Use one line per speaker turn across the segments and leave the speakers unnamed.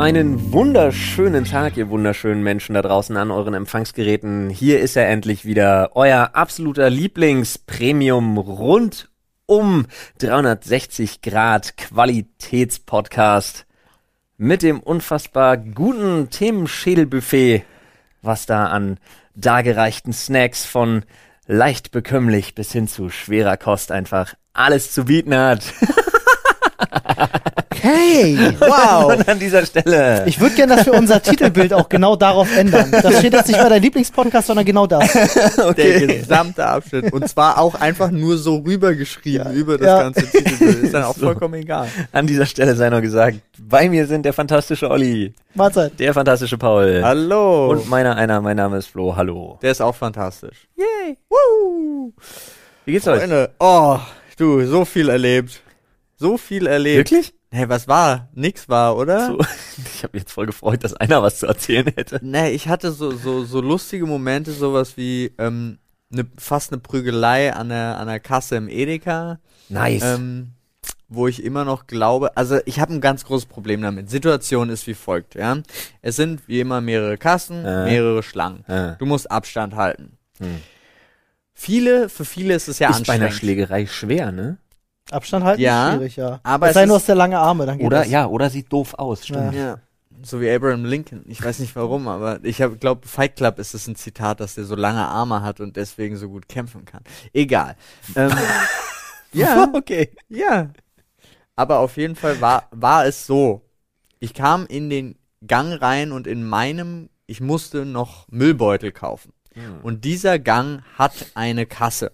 Einen wunderschönen Tag, ihr wunderschönen Menschen da draußen an euren Empfangsgeräten. Hier ist er endlich wieder, euer absoluter Lieblings-Premium rund um 360 Grad Qualitätspodcast mit dem unfassbar guten Themenschädelbuffet, was da an dargereichten Snacks von leicht bekömmlich bis hin zu schwerer Kost einfach alles zu bieten hat.
Hey, wow.
Und an dieser Stelle.
Ich würde gerne, dass wir unser Titelbild auch genau darauf ändern. Das steht jetzt nicht bei deinem Lieblingspodcast, sondern genau das.
Der gesamte Abschnitt. Und zwar auch einfach nur so rübergeschrieben
Ja.
über das
Ja.
ganze Titelbild. Ist dann auch
So.
vollkommen egal.
An dieser Stelle sei noch gesagt, bei mir sind der fantastische Olli,
Mahlzeit.
der fantastische Paul
Hallo.
und meiner einer, mein Name ist Flo, hallo.
der ist auch fantastisch.
Yay.
Woo.
Wie geht's euch?
Freunde, oh, du, so viel erlebt. So viel erlebt.
Wirklich?
Hey, was war? Nix war, oder?
So, ich habe mich jetzt voll gefreut, dass einer was zu erzählen hätte.
Nee, ich hatte so, so, so lustige Momente, sowas wie ähm, ne, fast eine Prügelei an der, an der Kasse im Edeka.
Nice.
ähm, wo ich immer noch glaube, also ich habe ein ganz großes Problem damit. Situation ist wie folgt, ja. Es sind wie immer mehrere Kassen,
Äh.
mehrere Schlangen.
Äh.
Du musst Abstand halten.
Hm.
Viele, für viele ist es ja
ist bei einer
anstrengend.
Schlägerei schwer, ne?
Abstand halten
Ja,
ist schwierig, ja.
aber
es sei nur aus der lange Arme, dann geht
Oder,
das.
ja, oder sieht doof aus, stimmt.
Ja. So wie Abraham Lincoln. Ich weiß nicht warum, aber ich glaube, Fight Club ist es ein Zitat, dass der so lange Arme hat und deswegen so gut kämpfen kann. Egal. ähm, ja.
okay.
Ja. Aber auf jeden Fall war, war es so. Ich kam in den Gang rein und in meinem, ich musste noch Müllbeutel kaufen.
Hm.
Und dieser Gang hat eine Kasse.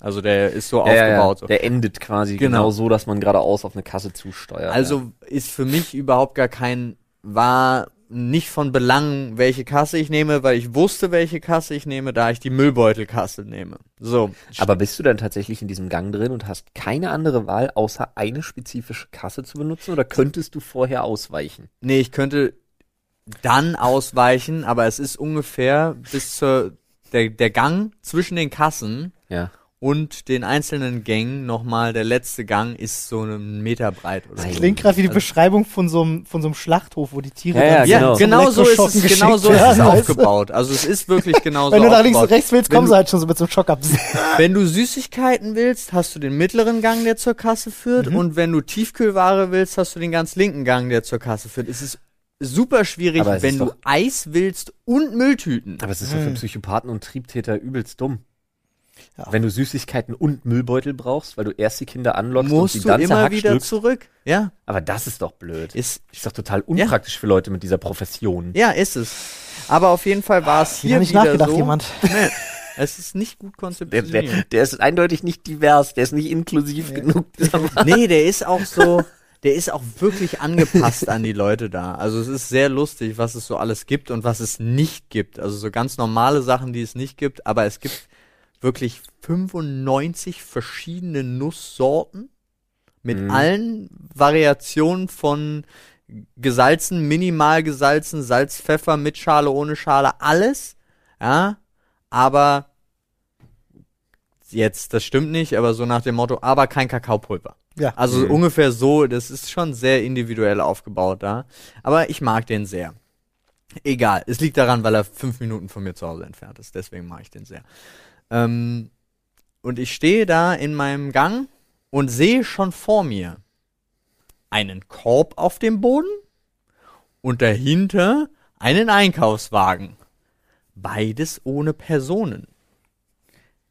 Also der ist so
Ja,
aufgebaut.
Der endet quasi genau.
Genau.
so, dass man geradeaus auf eine Kasse zusteuert.
Also ist für mich überhaupt gar kein, war nicht von Belang, welche Kasse ich nehme, weil ich wusste, welche Kasse ich nehme, da ich die Müllbeutelkasse nehme. So.
Aber bist du dann tatsächlich in diesem Gang drin und hast keine andere Wahl, außer eine spezifische Kasse zu benutzen? Oder könntest du vorher ausweichen?
Nee, ich könnte dann ausweichen, aber es ist ungefähr bis zur der, der Gang zwischen den Kassen
Ja.
Und den einzelnen Gängen nochmal, der letzte Gang ist so einen Meter breit oder so.
Klingt gerade wie die
Also-
Beschreibung von so einem von so einem Schlachthof, wo die Tiere
Ja, ja,
dann
Ja,
genau.
genau, so ist es, genau
geschickt
so ist es aufgebaut. Also es ist wirklich genau
Wenn
so
du nach links und rechts willst,
Wenn
kommen
du-
sie halt schon so mit so einem Schock ab.
Wenn du Süßigkeiten willst, hast du den mittleren Gang, der zur Kasse führt.
Mhm.
Und wenn du Tiefkühlware willst, hast du den ganz linken Gang, der zur Kasse führt. Es ist super schwierig, wenn du Eis willst und Mülltüten.
Aber es ist doch für Psychopathen und Triebtäter übelst dumm.
Ja.
Wenn du Süßigkeiten und Müllbeutel brauchst, weil du erst die Kinder anlockst
musst
und die
du
dann
immer wieder
zerhackstückst.
zurück. Ja,
Aber das ist doch blöd.
ist,
Ist doch total unpraktisch für Leute mit dieser Profession.
ja, ist es. Aber auf jeden Fall war es
Hier
hier
hat nicht
wieder
nachgedacht,
so.
jemand.
Nee, es ist nicht gut
Der,
konzeptioniert.
der, der ist eindeutig nicht divers, der ist nicht inklusiv genug.
nee, der ist auch so, der ist auch wirklich angepasst an die Leute da. Also es ist sehr lustig, was es so alles gibt und was es nicht gibt. Also so ganz normale Sachen, die es nicht gibt, aber es gibt wirklich 95 verschiedene Nusssorten mit
Mhm.
allen Variationen von gesalzen, minimal gesalzen, Salz, Pfeffer, mit Schale, ohne Schale, alles. Ja, aber jetzt, das stimmt nicht, aber so nach dem Motto, aber kein Kakaopulver.
Ja.
Also
Mhm.
ungefähr so, das ist schon sehr individuell aufgebaut da. Aber ich mag den sehr. Egal, es liegt daran, weil er fünf Minuten von mir zu Hause entfernt ist. Deswegen mag ich den sehr. Ähm, und ich stehe da in meinem Gang und sehe schon vor mir einen Korb auf dem Boden und dahinter einen Einkaufswagen. Beides ohne Personen.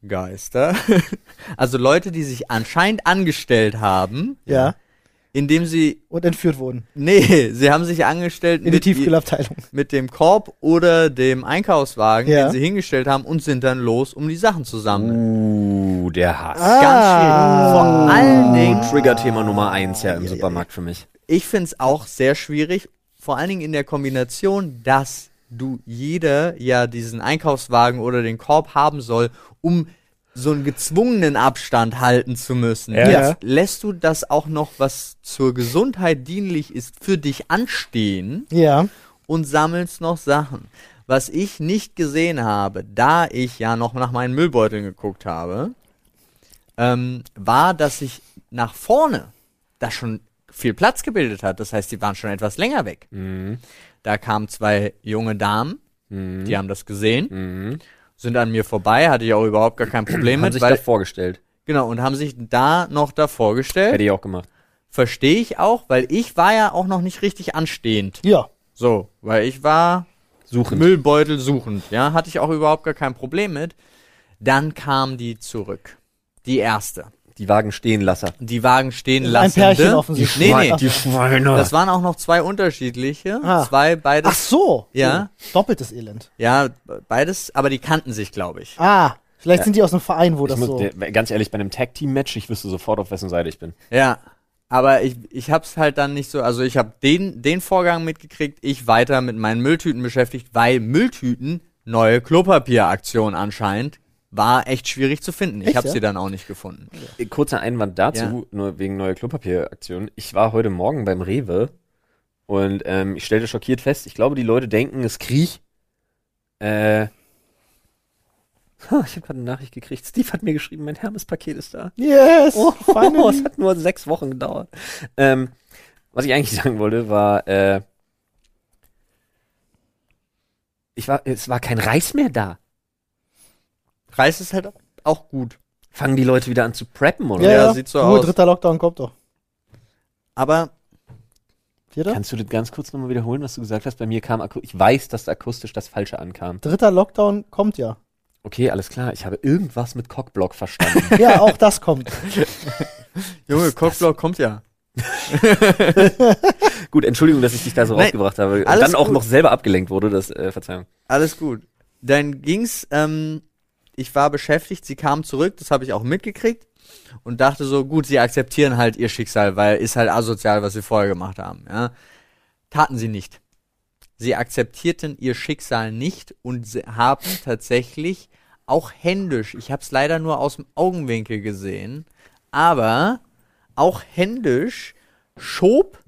Geister. Also Leute, die sich anscheinend angestellt haben,
Ja.
Indem sie,
Und entführt wurden.
nee, sie haben sich angestellt
In die
mit,
Tiefkühlabteilung.
mit dem Korb oder dem Einkaufswagen,
Ja.
den sie hingestellt haben und sind dann los, um die Sachen zu sammeln.
Uh, der Hass.
Ah.
Ganz schwierig. Vor allen Dingen,
Trigger-Thema Nummer eins ja im Supermarkt für mich.
ich find's auch sehr schwierig, vor allen Dingen in der Kombination, dass du jeder ja diesen Einkaufswagen oder den Korb haben soll, um so einen gezwungenen Abstand halten zu müssen.
Ja.
Jetzt lässt du das auch noch, was zur Gesundheit dienlich ist, für dich anstehen
Ja.
und sammelst noch Sachen. Was ich nicht gesehen habe, da ich ja noch nach meinen Müllbeuteln geguckt habe, ähm, war, dass ich nach vorne, da schon viel Platz gebildet hat. Das heißt, die waren schon etwas länger weg.
Mhm.
Da kamen zwei junge Damen,
Mhm.
die haben das gesehen,
Mhm.
Sind an mir vorbei, hatte ich auch überhaupt gar kein Problem
Haben
mit,
sich
weil,
da vorgestellt.
genau, und haben sich da noch davor gestellt.
Hätte ich auch gemacht.
Verstehe ich auch, weil ich war ja auch noch nicht richtig anstehend.
Ja.
So, weil ich war
Suchen.
Müllbeutel suchend, ja, hatte ich auch überhaupt gar kein Problem mit. Dann kam die zurück. Die erste.
Die Wagen stehen lasser.
Die Wagen stehen
Ein
lassen.
Pärchen offensichtlich.
Nee, nee.
Die Schweine.
Das waren auch noch zwei unterschiedliche.
Ah.
Zwei, beides.
Ach so.
Ja.
Oh, Doppeltes Elend.
Ja, beides, aber die kannten sich, glaube ich.
Ah, vielleicht sind die aus einem Verein, wo
ich
das
muss,
so.
der, ganz ehrlich, bei einem Tag-Team-Match, ich wüsste sofort, auf wessen Seite ich bin.
Ja. Aber ich, ich hab's halt dann nicht so, also ich habe den, den Vorgang mitgekriegt, ich weiter mit meinen Mülltüten beschäftigt, weil Mülltüten neue Klopapieraktion anscheinend war echt schwierig zu finden. Ich habe
ja?
sie dann auch nicht gefunden.
Kurzer Einwand dazu,
Ja.
nur wegen neuer Klopapieraktion. Ich war heute Morgen beim Rewe und ähm, ich stellte schockiert fest, ich glaube, die Leute denken, es Krieg. Äh, ich habe gerade eine Nachricht gekriegt. Steve hat mir geschrieben, mein Hermes-Paket ist da.
Yes!
Oh,
finally.
es hat nur sechs Wochen gedauert. Ähm, was ich eigentlich sagen wollte, war, äh, ich war, es war kein Reis mehr da.
Reis ist halt auch gut.
Fangen die Leute wieder an zu preppen, oder?
Ja,
Ja,
ja,
sieht so
Ruhe,
aus.
dritter Lockdown kommt doch.
Aber
Vierter?
Kannst du das ganz kurz nochmal wiederholen, was du gesagt hast? Bei mir kam, ich weiß, dass akustisch das Falsche ankam.
Dritter Lockdown kommt ja.
Okay, alles klar. Ich habe irgendwas mit Cockblock verstanden.
Ja, auch das kommt.
Junge, Cockblock kommt ja.
Gut, Entschuldigung, dass ich dich da so
Nein,
rausgebracht habe. Und dann auch
gut.
noch selber abgelenkt wurde, das, äh, Verzeihung.
Alles gut. Dann ging's, ähm, ich war beschäftigt, sie kam zurück, das habe ich auch mitgekriegt und dachte so, gut, sie akzeptieren halt ihr Schicksal, weil ist halt asozial, was sie vorher gemacht haben, ja. Taten sie nicht. Sie akzeptierten ihr Schicksal nicht und sie haben tatsächlich auch händisch, ich habe es leider nur aus dem Augenwinkel gesehen, aber auch händisch schob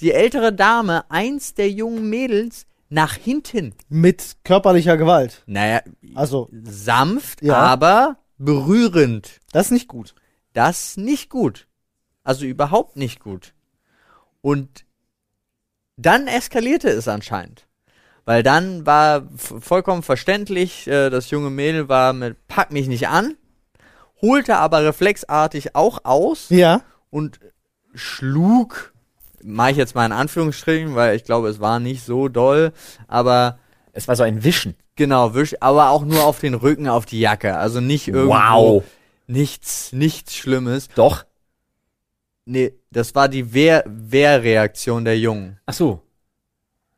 die ältere Dame eins der jungen Mädels nach hinten.
Mit körperlicher Gewalt.
Naja,
Also,
sanft,
Ja.
aber berührend.
das ist nicht gut.
Das nicht gut. Also überhaupt nicht gut. Und dann eskalierte es anscheinend. Weil dann war vollkommen verständlich, äh, das junge Mädel war mit Pack mich nicht an, holte aber reflexartig auch aus
Ja.
und schlug, mache ich jetzt mal in Anführungsstrichen, weil ich glaube, es war nicht so doll, aber
Es war so ein Wischen.
Genau, wisch, aber auch nur auf den Rücken, auf die Jacke. Also nicht irgendwo.
Wow.
Nichts, nichts Schlimmes.
Doch.
Nee, das war die Wehr, Wehrreaktion der Jungen.
Ach so.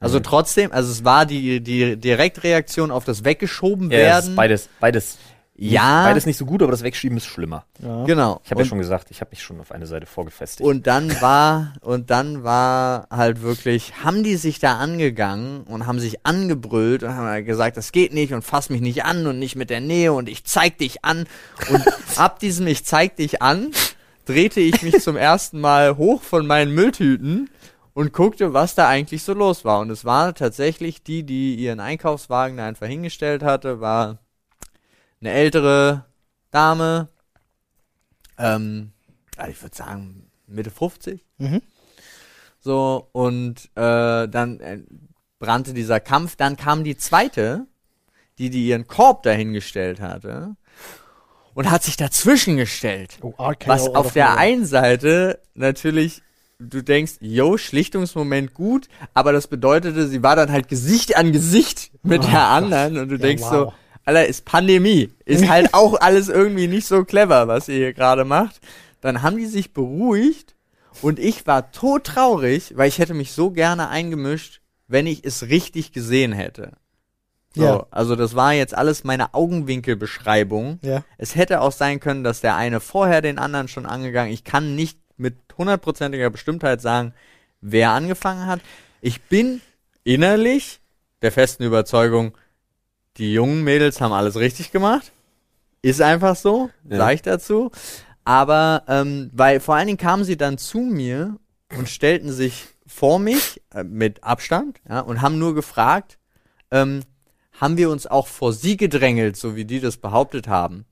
Also trotzdem, also es war die, die Direktreaktion auf das Weggeschoben
Ja, es
werden.
ist beides, beides.
Ja.
Beides nicht so gut, aber das Wegschieben ist schlimmer.
ja.
Genau.
Ich habe ja schon gesagt, ich habe mich schon auf eine Seite vorgefestigt.
Und dann war, und dann war halt wirklich, haben die sich da angegangen und haben sich angebrüllt und haben halt gesagt, das geht nicht und fass mich nicht an und nicht mit der Nähe und ich zeig dich an. Und ab diesem Ich zeig dich an, drehte ich mich zum ersten Mal hoch von meinen Mülltüten und guckte, was da eigentlich so los war. Und es war tatsächlich die, die ihren Einkaufswagen da einfach hingestellt hatte, war eine ältere Dame, ähm, ja, ich würde sagen Mitte 50.
Mhm.
So, und äh, dann äh, brannte dieser Kampf. Dann kam die zweite, die, die ihren Korb dahingestellt hatte und hat sich dazwischen gestellt.
Oh, RKO
Was auf der einen Seite natürlich, du denkst, yo, Schlichtungsmoment gut, aber das bedeutete, sie war dann halt Gesicht an Gesicht mit
Oh
der
Gott.
anderen und du
Ja,
denkst
wow.
so, Alter, ist Pandemie. Ist halt auch alles irgendwie nicht so clever, was ihr hier gerade macht. Dann haben die sich beruhigt und ich war todtraurig, weil ich hätte mich so gerne eingemischt, wenn ich es richtig gesehen hätte. So,
Ja.
also das war jetzt alles meine Augenwinkelbeschreibung.
Ja.
Es hätte auch sein können, dass der eine vorher den anderen schon angegangen. Ich kann nicht mit hundertprozentiger Bestimmtheit sagen, wer angefangen hat. Ich bin innerlich der festen Überzeugung, die jungen Mädels haben alles richtig gemacht. Ist einfach so,
Ja.
sag ich dazu. Aber ähm, weil vor allen Dingen kamen sie dann zu mir und stellten sich vor mich äh, mit Abstand ja, und haben nur gefragt, ähm, haben wir uns auch vor sie gedrängelt, so wie die das behauptet haben.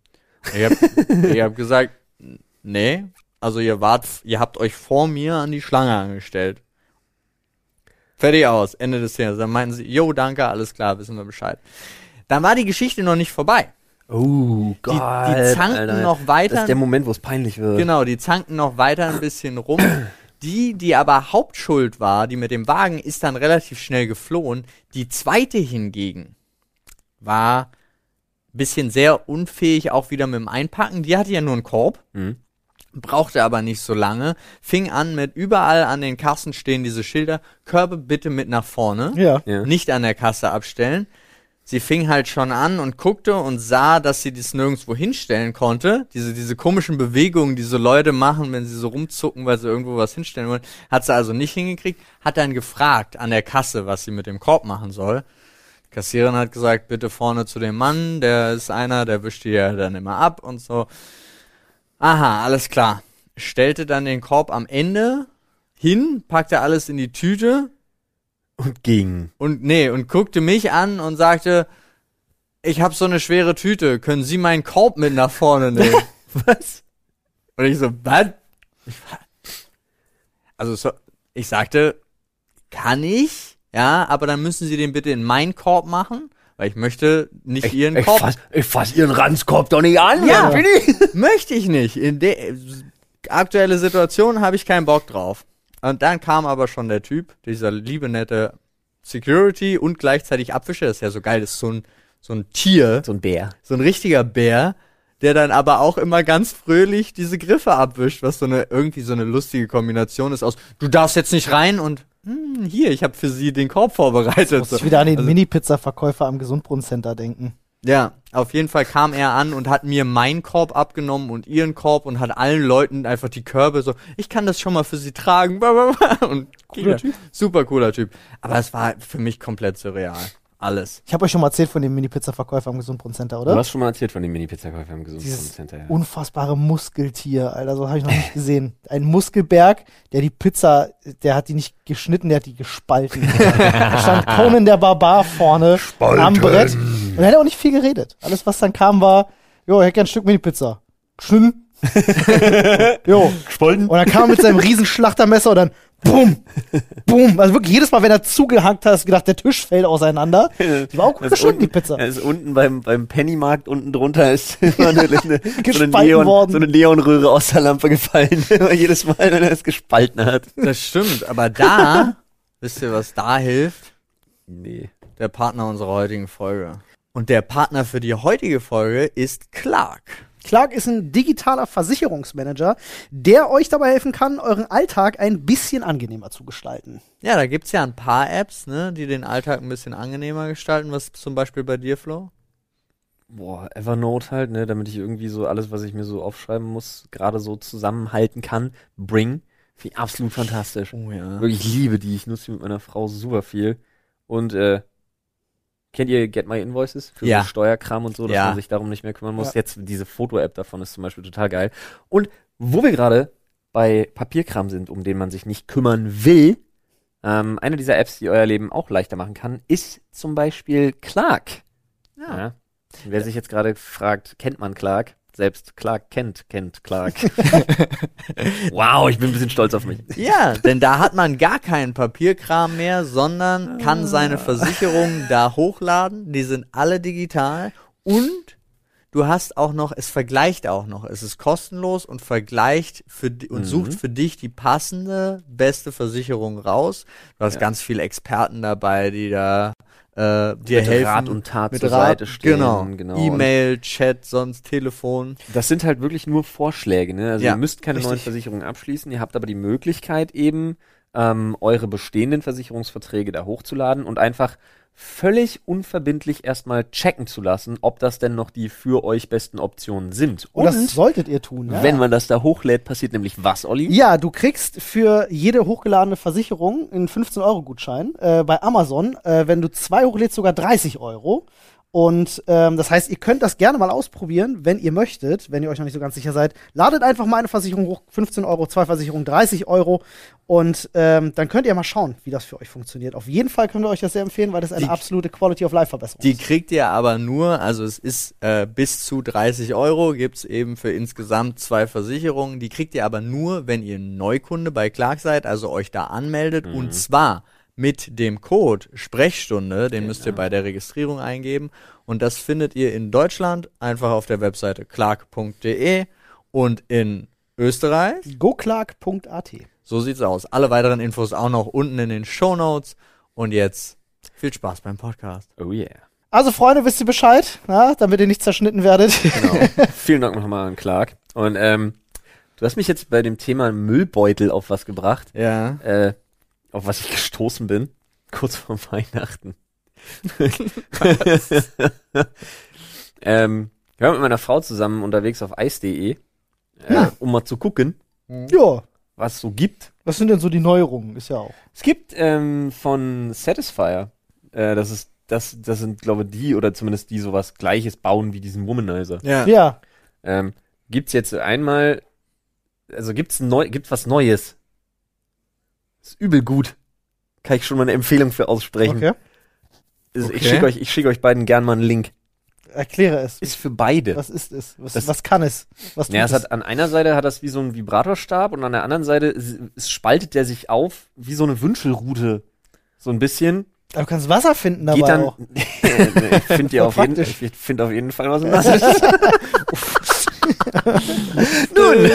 Ich habe hab gesagt, nee, Also ihr wart, ihr habt euch vor mir an die Schlange angestellt. Fertig aus, Ende des Szenen. Dann meinten sie, jo, danke, alles klar, wissen wir Bescheid. Dann war die Geschichte noch nicht vorbei.
Oh
Die, die zanken noch
Das
weiter.
ist der Moment, wo es peinlich wird.
Genau, die zanken noch weiter ein bisschen rum. Die, die aber Hauptschuld war, die mit dem Wagen, ist dann relativ schnell geflohen. Die zweite hingegen war ein bisschen sehr unfähig, auch wieder mit dem Einpacken. Die hatte ja nur einen Korb,
Mhm.
brauchte aber nicht so lange. Fing an mit überall an den Kassen stehen diese Schilder. Körbe bitte mit nach vorne.
Ja.
Ja.
Nicht an der Kasse abstellen. Sie fing halt schon an und guckte und sah, dass sie das nirgendwo hinstellen konnte. Diese, diese komischen Bewegungen, die so Leute machen, wenn sie so rumzucken, weil sie irgendwo was hinstellen wollen, hat sie also nicht hingekriegt. Hat dann gefragt an der Kasse, was sie mit dem Korb machen soll. Die Kassiererin hat gesagt, bitte vorne zu dem Mann, der ist einer, der wischt die ja dann immer ab und so. Aha, alles klar. Stellte dann den Korb am Ende hin, packte alles in die Tüte,
Und ging.
und nee, und guckte mich an und sagte, ich habe so eine schwere Tüte, können Sie meinen Korb mit nach vorne nehmen?
Was?
und ich so, was? Ich Also so, ich sagte, kann ich, ja, aber dann müssen Sie den bitte in meinen Korb machen, weil ich möchte nicht
Ich,
Ihren
ich,
Korb.
fass, ich fass ihren Ranzkorb doch nicht an.
Ja.
Mann, bitte.
möchte ich nicht. In der aktuelle Situation habe ich keinen Bock drauf. Und dann kam aber schon der Typ, dieser liebe nette Security und gleichzeitig Abwischer. Das ist ja so geil, das ist so ein, so ein Tier,
So ein Bär.
so ein richtiger Bär, der dann aber auch immer ganz fröhlich diese Griffe abwischt, was so eine irgendwie so eine lustige Kombination ist aus, du darfst jetzt nicht rein und hm, hier, ich habe für sie den Korb vorbereitet.
Muss ich wieder an den
Also-
Mini-Pizza-Verkäufer am Gesundbrunnen-Center denken.
Ja, auf jeden Fall kam er an und hat mir meinen Korb abgenommen und ihren Korb und hat allen Leuten einfach die Körbe so, ich kann das schon mal für sie tragen. Und
Cooler Typ.
Super cooler Typ. Aber es war für mich komplett surreal. Alles.
Ich habe euch schon mal erzählt von dem Mini-Pizza-Verkäufer am Gesundbrunnen-Center,
Du
oder?
hast schon mal erzählt von dem Mini-Pizzakäufer im
Dieses
Gesundheitscenter. Ja.
unfassbare Muskeltier, Alter, so habe ich noch nicht gesehen. Ein Muskelberg, der die Pizza, der hat die nicht geschnitten, der hat die gespalten. da stand Conan der Barbar vorne am Brett und er hat auch nicht viel geredet. Alles, was dann kam, war, jo, ich hätte gern ein Stück Mini-Pizza. Geschnitten. jo.
Gespalten?
Und dann kam er mit seinem riesen Schlachtermesser und dann Bumm, Bumm. Also wirklich jedes Mal, wenn er zugehackt hat, hast du gedacht, der Tisch fällt auseinander. Die war auch gut
Das ist
geschnitten, die Pizza.
Das ist unten beim, beim Pennymarkt, unten drunter ist immer eine, eine, so, eine
Gespalten
Neon,
worden.
so eine Neonröhre aus der Lampe gefallen. Immer jedes Mal, wenn er es gespalten hat.
Das stimmt, aber da, wisst ihr, was da hilft?
Nee.
Der Partner unserer heutigen Folge. Und der Partner für die heutige Folge ist Clark.
Clark ist ein digitaler Versicherungsmanager, der euch dabei helfen kann, euren Alltag ein bisschen angenehmer zu gestalten.
Ja, da gibt's ja ein paar Apps, ne, die den Alltag ein bisschen angenehmer gestalten. Was zum Beispiel bei dir, Flo?
Boah, Evernote halt, ne, damit ich irgendwie so alles, was ich mir so aufschreiben muss, gerade so zusammenhalten kann. Bring. Finde ich absolut fantastisch.
Oh ja.
Wirklich, ich liebe die. Ich nutze die mit meiner Frau super viel. Und, äh, kennt ihr Get My Invoices? Für
Ja.
so Steuerkram und so, dass
Ja.
man sich darum nicht mehr kümmern muss.
Ja.
Jetzt diese Foto-App davon ist zum Beispiel total geil. Und wo wir gerade bei Papierkram sind, um den man sich nicht kümmern will, ähm, eine dieser Apps, die euer Leben auch leichter machen kann, ist zum Beispiel Clark.
Ja.
Ja. Wer sich jetzt gerade fragt, kennt man Clark? Selbst Clark kennt, kennt Clark. wow, ich bin ein bisschen stolz auf mich.
Ja, denn da hat man gar keinen Papierkram mehr, sondern kann seine Versicherungen da hochladen. Die sind alle digital und du hast auch noch, es vergleicht auch noch. Es ist kostenlos und vergleicht für und
Mhm.
sucht für dich die passende, beste Versicherung raus. Du hast
Ja.
ganz viele Experten dabei, die da äh, dir
Mit
helfen.
Rat und Tat
mit
zur
Rat,
Seite stehen.
Genau.
genau.
E-Mail, Chat, sonst Telefon.
Das sind halt wirklich nur Vorschläge, ne? Also
Ja,
ihr müsst keine neuen
richtig.
Versicherungen abschließen, ihr habt aber die Möglichkeit eben, ähm, eure bestehenden Versicherungsverträge da hochzuladen und einfach völlig unverbindlich erstmal checken zu lassen, ob das denn noch die für euch besten Optionen sind.
Und,
Und,
das solltet ihr tun. Ja.
wenn man das da hochlädt, passiert nämlich was, Olli?
Ja, du kriegst für jede hochgeladene Versicherung einen 15-Euro-Gutschein äh, bei Amazon. Äh, wenn du zwei hochlädst, sogar 30 Euro. Und ähm, das heißt, ihr könnt das gerne mal ausprobieren, wenn ihr möchtet, wenn ihr euch noch nicht so ganz sicher seid. Ladet einfach mal eine Versicherung hoch, 15 Euro, zwei Versicherungen, 30 Euro. Und ähm, dann könnt ihr mal schauen, wie das für euch funktioniert. Auf jeden Fall können wir euch das sehr empfehlen, weil das eine
Die-
absolute Quality of Life Verbesserung
Die
ist.
kriegt ihr aber nur, also es ist äh, bis zu 30 Euro, gibt's eben für insgesamt zwei Versicherungen. Die kriegt ihr aber nur, wenn ihr Neukunde bei Clark seid, also euch da anmeldet. Und zwar mit dem Code Sprechstunde, den müsst ihr bei der Registrierung eingeben. Und das findet ihr in Deutschland einfach auf der Webseite clark.de und in Österreich.
goclark.at.
So sieht's aus. Alle weiteren Infos auch noch unten in den Show Notes. Und jetzt viel Spaß beim Podcast.
Oh yeah.
Also, Freunde, wisst ihr Bescheid, na, damit ihr nicht zerschnitten werdet.
Genau. Vielen Dank nochmal an Clark. Und ähm, du hast mich jetzt bei dem Thema Müllbeutel auf was gebracht,
Ja.
äh, auf was ich gestoßen bin, kurz vor Weihnachten. ähm, ich war mit meiner Frau zusammen unterwegs auf eis.de, äh,
Ja.
um mal zu gucken,
ja.
was es so gibt.
Was sind denn so die Neuerungen? Ist ja auch.
Es gibt ähm, von Satisfyer, äh, das ist das, das sind glaube ich die oder zumindest die sowas Gleiches bauen wie diesen Womanizer.
Ja.
Ja.
Ähm, gibt's jetzt einmal, also gibt's neu, gibt's was Neues? Ist übel gut. Kann ich schon mal eine Empfehlung für aussprechen.
Okay.
Also Ich
Okay.
schicke euch, ich schicke euch beiden gern mal einen Link.
Erkläre es.
Ist für beide.
Was ist es? Was,
Das-
was kann es? Was tut
Ja, es
es?
hat an einer Seite hat das wie so ein Vibratorstab und an der anderen Seite es, es spaltet der sich auf wie so eine Wünschelrute. So ein bisschen.
Aber du kannst Wasser finden dabei
Geht dann.
auch.
ich finde auf jeden,
Praktisch.
ich finde auf jeden Fall was im Wasser. Nun.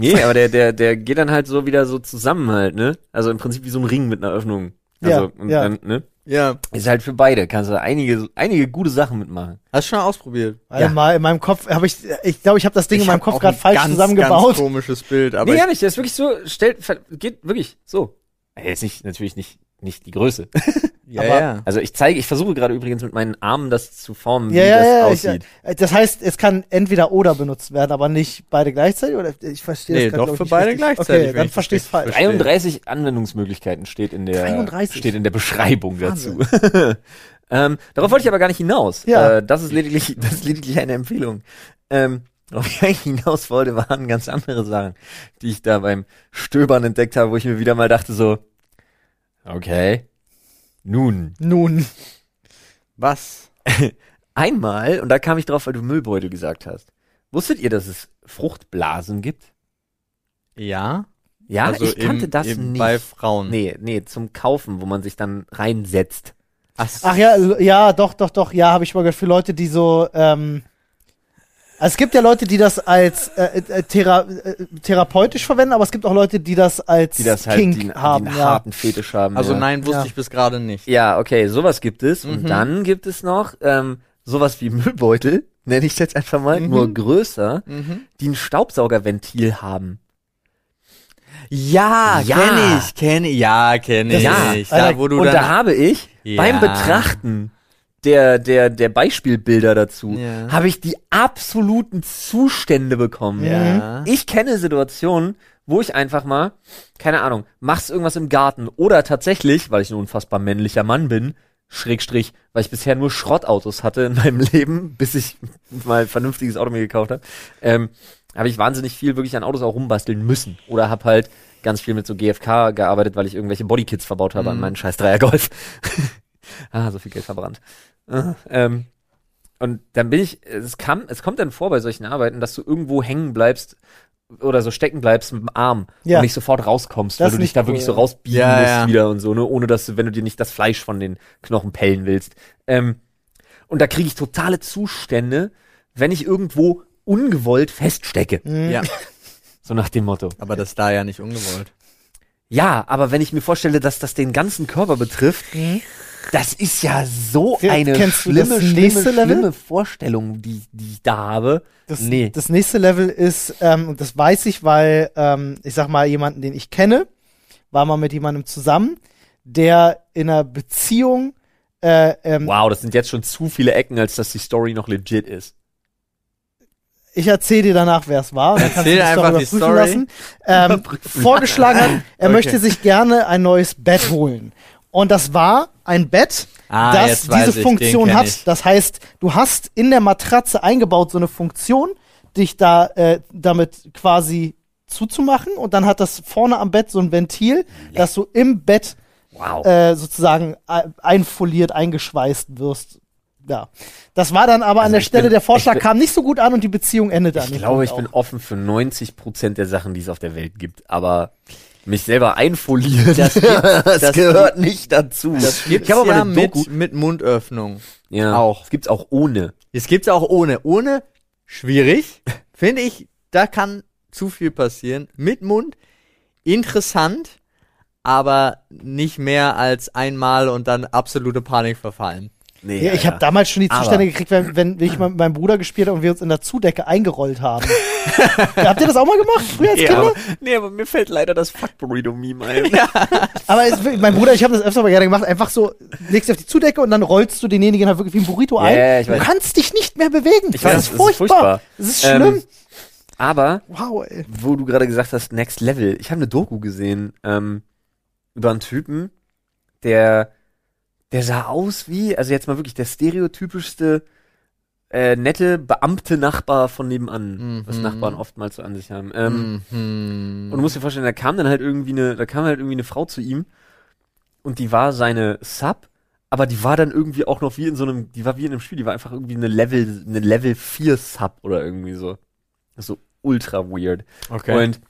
Nee, aber der, der, der geht dann halt so wieder so zusammen halt, ne? Also im Prinzip wie so ein Ring mit einer Öffnung. Also,
Ja, ja.
dann, ne?
Ja.
Ist halt für beide. Kannst du einige, einige gute Sachen mitmachen.
Hast du schon ausprobiert?
Warte mal, in meinem Kopf habe ich, ich glaube, ich habe das Ding in meinem Kopf gerade falsch
ganz,
zusammengebaut.
Ganz komisches Bild, aber
nee,
ich,
gar nicht. Der ist wirklich so, stellt, geht wirklich so. Jetzt nicht, natürlich nicht, nicht die Größe.
ja,
aber-
ja.
Also ich zeige, ich versuche gerade übrigens mit meinen Armen das zu formen,
Ja,
wie
ja,
das
ja. Ich,
aussieht.
äh, das heißt, es kann entweder oder benutzt werden, aber nicht beide gleichzeitig? Oder ich verstehe
Nee,
das
doch
ich,
für
nicht
beide
richtig.
gleichzeitig,
Okay, dann
ich
ich
richtig
falsch.
verstehe.
33 Anwendungsmöglichkeiten steht in der
33?
steht in der Beschreibung dazu.
Wahnsinn.
ähm, darauf wollte ich aber gar nicht hinaus.
Ja.
Äh, das ist lediglich das ist lediglich eine Empfehlung. Ähm, worauf ich eigentlich hinaus wollte, waren ganz andere Sachen, die ich da beim Stöbern entdeckt habe, wo ich mir wieder mal dachte so, okay, nun
Nun,
Was?
einmal und da kam ich drauf, weil du Müllbeutel gesagt hast. Wusstet ihr, dass es Fruchtblasen gibt?
Ja.
Ja,
also
ich kannte
im,
das
im,
nicht.
Bei Frauen.
Nee, nee, zum Kaufen, wo man sich dann reinsetzt.
Ach,
ach ja, ja, doch, doch, doch, ja, habe ich mal gehört, für Leute, die so, ähm, also es gibt ja Leute, die das als äh, äh, thera äh, therapeutisch verwenden, aber es gibt auch Leute, die das als
Die das halt,
Kink
die, die
haben,
einen
ja.
harten Fetisch haben.
Also
ja.
nein, wusste
Ja.
ich bis gerade nicht.
Ja, okay, sowas gibt es.
Mhm.
Und dann gibt es noch ähm, sowas wie Müllbeutel, nenne ich jetzt einfach mal,
Mhm.
nur größer,
Mhm.
die ein Staubsaugerventil haben.
Ja,
Ja.
kenne ich, kenne ich. Ja, kenne ich.
Ja.
Da, wo du
Und
dann,
da habe ich
Ja.
beim Betrachten der, der, der Beispielbilder dazu,
Ja.
habe ich die absoluten Zustände bekommen.
ja.
Ich kenne Situationen, wo ich einfach mal, keine Ahnung, mach's irgendwas im Garten oder tatsächlich, weil ich ein unfassbar männlicher Mann bin, Schrägstrich, weil ich bisher nur Schrottautos hatte in meinem Leben, bis ich mal ein vernünftiges Auto mir gekauft habe, ähm, habe ich wahnsinnig viel wirklich an Autos auch rumbasteln müssen. Oder habe halt ganz viel mit so GFK gearbeitet, weil ich irgendwelche Bodykits verbaut habe an
Mhm.
meinen scheiß Dreier Golf. ah, so viel Geld verbrannt. Ähm, und dann bin ich, es kam, es kommt dann vor bei solchen Arbeiten, dass du irgendwo hängen bleibst oder so stecken bleibst mit dem Arm
Ja.
und nicht sofort rauskommst,
Das
weil du dich
nicht
da
cool,
wirklich so rausbiegen
Ja,
musst
ja.
wieder und so, ne, ohne dass du, wenn du dir nicht das Fleisch von den Knochen pellen willst. Ähm, und da kriege ich totale Zustände, wenn ich irgendwo ungewollt feststecke.
Mhm.
ja.
So nach dem Motto.
Aber das da ja nicht ungewollt.
Ja, aber wenn ich mir vorstelle, dass das den ganzen Körper betrifft,
Mhm.
Das ist ja so eine schlimme, schlimme, schlimme Vorstellung, die, die ich da habe.
Das,
Nee.
das nächste Level ist, ähm, und das weiß ich, weil, ähm, ich sag mal, jemanden, den ich kenne, war mal mit jemandem zusammen, der in einer Beziehung, äh, ähm,
Wow, das sind jetzt schon zu viele Ecken, als dass die Story noch legit ist.
ich erzähle dir danach, wer es war. und dann kannst
Erzähl
du
einfach
darüber
die
prüfen
Story.
Lassen. Ähm, vorgeschlagen hat, er
Okay.
möchte sich gerne ein neues Bett holen. Und das war ein Bett,
Ah,
das diese
ich,
Funktion hat.
ich.
Das heißt, du hast in der Matratze eingebaut so eine Funktion, dich da äh, damit quasi zuzumachen und dann hat das vorne am Bett so ein Ventil, dass du im Bett
Wow.
äh, sozusagen einfoliert, eingeschweißt wirst. Ja. Das war dann aber an
Also
der
ich
Stelle,
bin-
der Vorschlag
bin-
kam nicht so gut an und die Beziehung endete an
ich glaube, ich bin
auch.
offen für 90 Prozent der Sachen, die es auf der Welt gibt. Aber mich selber einfolieren,
Das gibt- das
gehört nicht dazu.
Das gibt's
ich habe aber
ja
eine
mit,
Doku.
mit Mundöffnung.
Ja,
auch.
Das gibt's auch ohne.
Das gibt's auch ohne. Ohne, schwierig. Finde ich, da kann zu viel passieren. Mit Mund, interessant, aber nicht mehr als einmal und dann absolute Panik verfallen.
Nee,
Ja, ich habe damals schon die
Aber-
Zustände gekriegt, wenn, wenn ich mit meinem Bruder gespielt habe und wir uns in der Zudecke eingerollt haben. Habt ihr das auch mal gemacht, früher als
nee,
Kinder?
aber, nee, aber mir fällt leider das Fuck Burrito-Meme ein.
Aber es, mein Bruder, ich habe das öfter mal gerne gemacht, einfach so, legst dich auf die Zudecke und dann rollst du denjenigen halt wirklich wie ein Burrito
Ja,
ein.
ja, ich
du
weiß.
kannst dich nicht mehr bewegen.
Ich weiß,
das
es
ist
ist
furchtbar.
furchtbar.
Das ist
Ähm,
schlimm.
Aber
wow, ey.
wo du gerade gesagt hast, Next Level. Ich habe eine Doku gesehen ähm, über einen Typen, der, der sah aus wie, also jetzt mal wirklich der stereotypischste äh, nette beamte Nachbar von nebenan,
Mhm.
was Nachbarn oftmals so an sich haben. Ähm,
Mhm.
Und du musst dir vorstellen, da kam dann halt irgendwie eine, da kam halt irgendwie eine Frau zu ihm und die war seine Sub, aber die war dann irgendwie auch noch wie in so einem, die war wie in einem Spiel, die war einfach irgendwie eine Level, eine Level 4 Sub oder irgendwie so. Das ist so ultra weird.
okay.
Und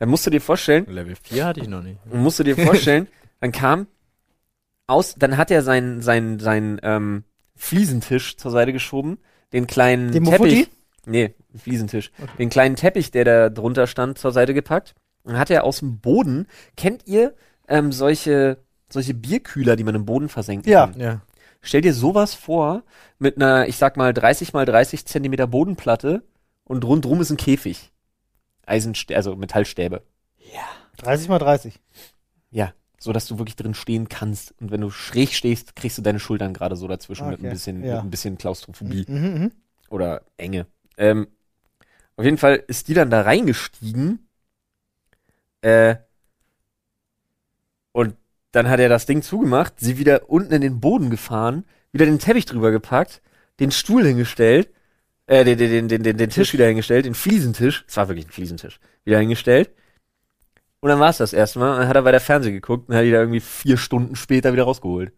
dann musst du dir vorstellen,
Level 4 hatte ich noch nicht.
und musst du dir vorstellen, dann kam aus, dann hat er seinen, seinen, seinen, ähm, Fliesentisch zur Seite geschoben, den kleinen
Den
Teppich.
Mofutti?
Nee, Fliesentisch. Den kleinen Teppich, der da drunter stand, zur Seite gepackt. Und hat er aus dem Boden, kennt ihr ähm, solche, solche Bierkühler, die man im Boden versenken
Ja.
kann?
Ja.
Stell dir sowas vor, mit einer, ich sag mal, 30 mal 30 Zentimeter Bodenplatte und rundrum ist ein Käfig. Eisenstäbe, also Metallstäbe.
30 mal 30.
Ja, so dass du wirklich drin stehen kannst. Und wenn du schräg stehst, kriegst du deine Schultern gerade so dazwischen mit
Okay,
ein bisschen,
ja.
mit ein bisschen Klaustrophobie
Mhm, mhm.
oder Enge. Ähm, auf jeden Fall ist die dann da reingestiegen. Äh, und dann hat er das Ding zugemacht, sie wieder unten in den Boden gefahren, wieder den Teppich drüber gepackt, den Stuhl hingestellt, äh, den, den, den, den, den Tisch wieder hingestellt, den Fliesentisch, es war wirklich ein Fliesentisch, wieder hingestellt. Und dann war es das erstmal. Dann hat er weiter Fernsehen geguckt und hat die da irgendwie vier Stunden später wieder rausgeholt.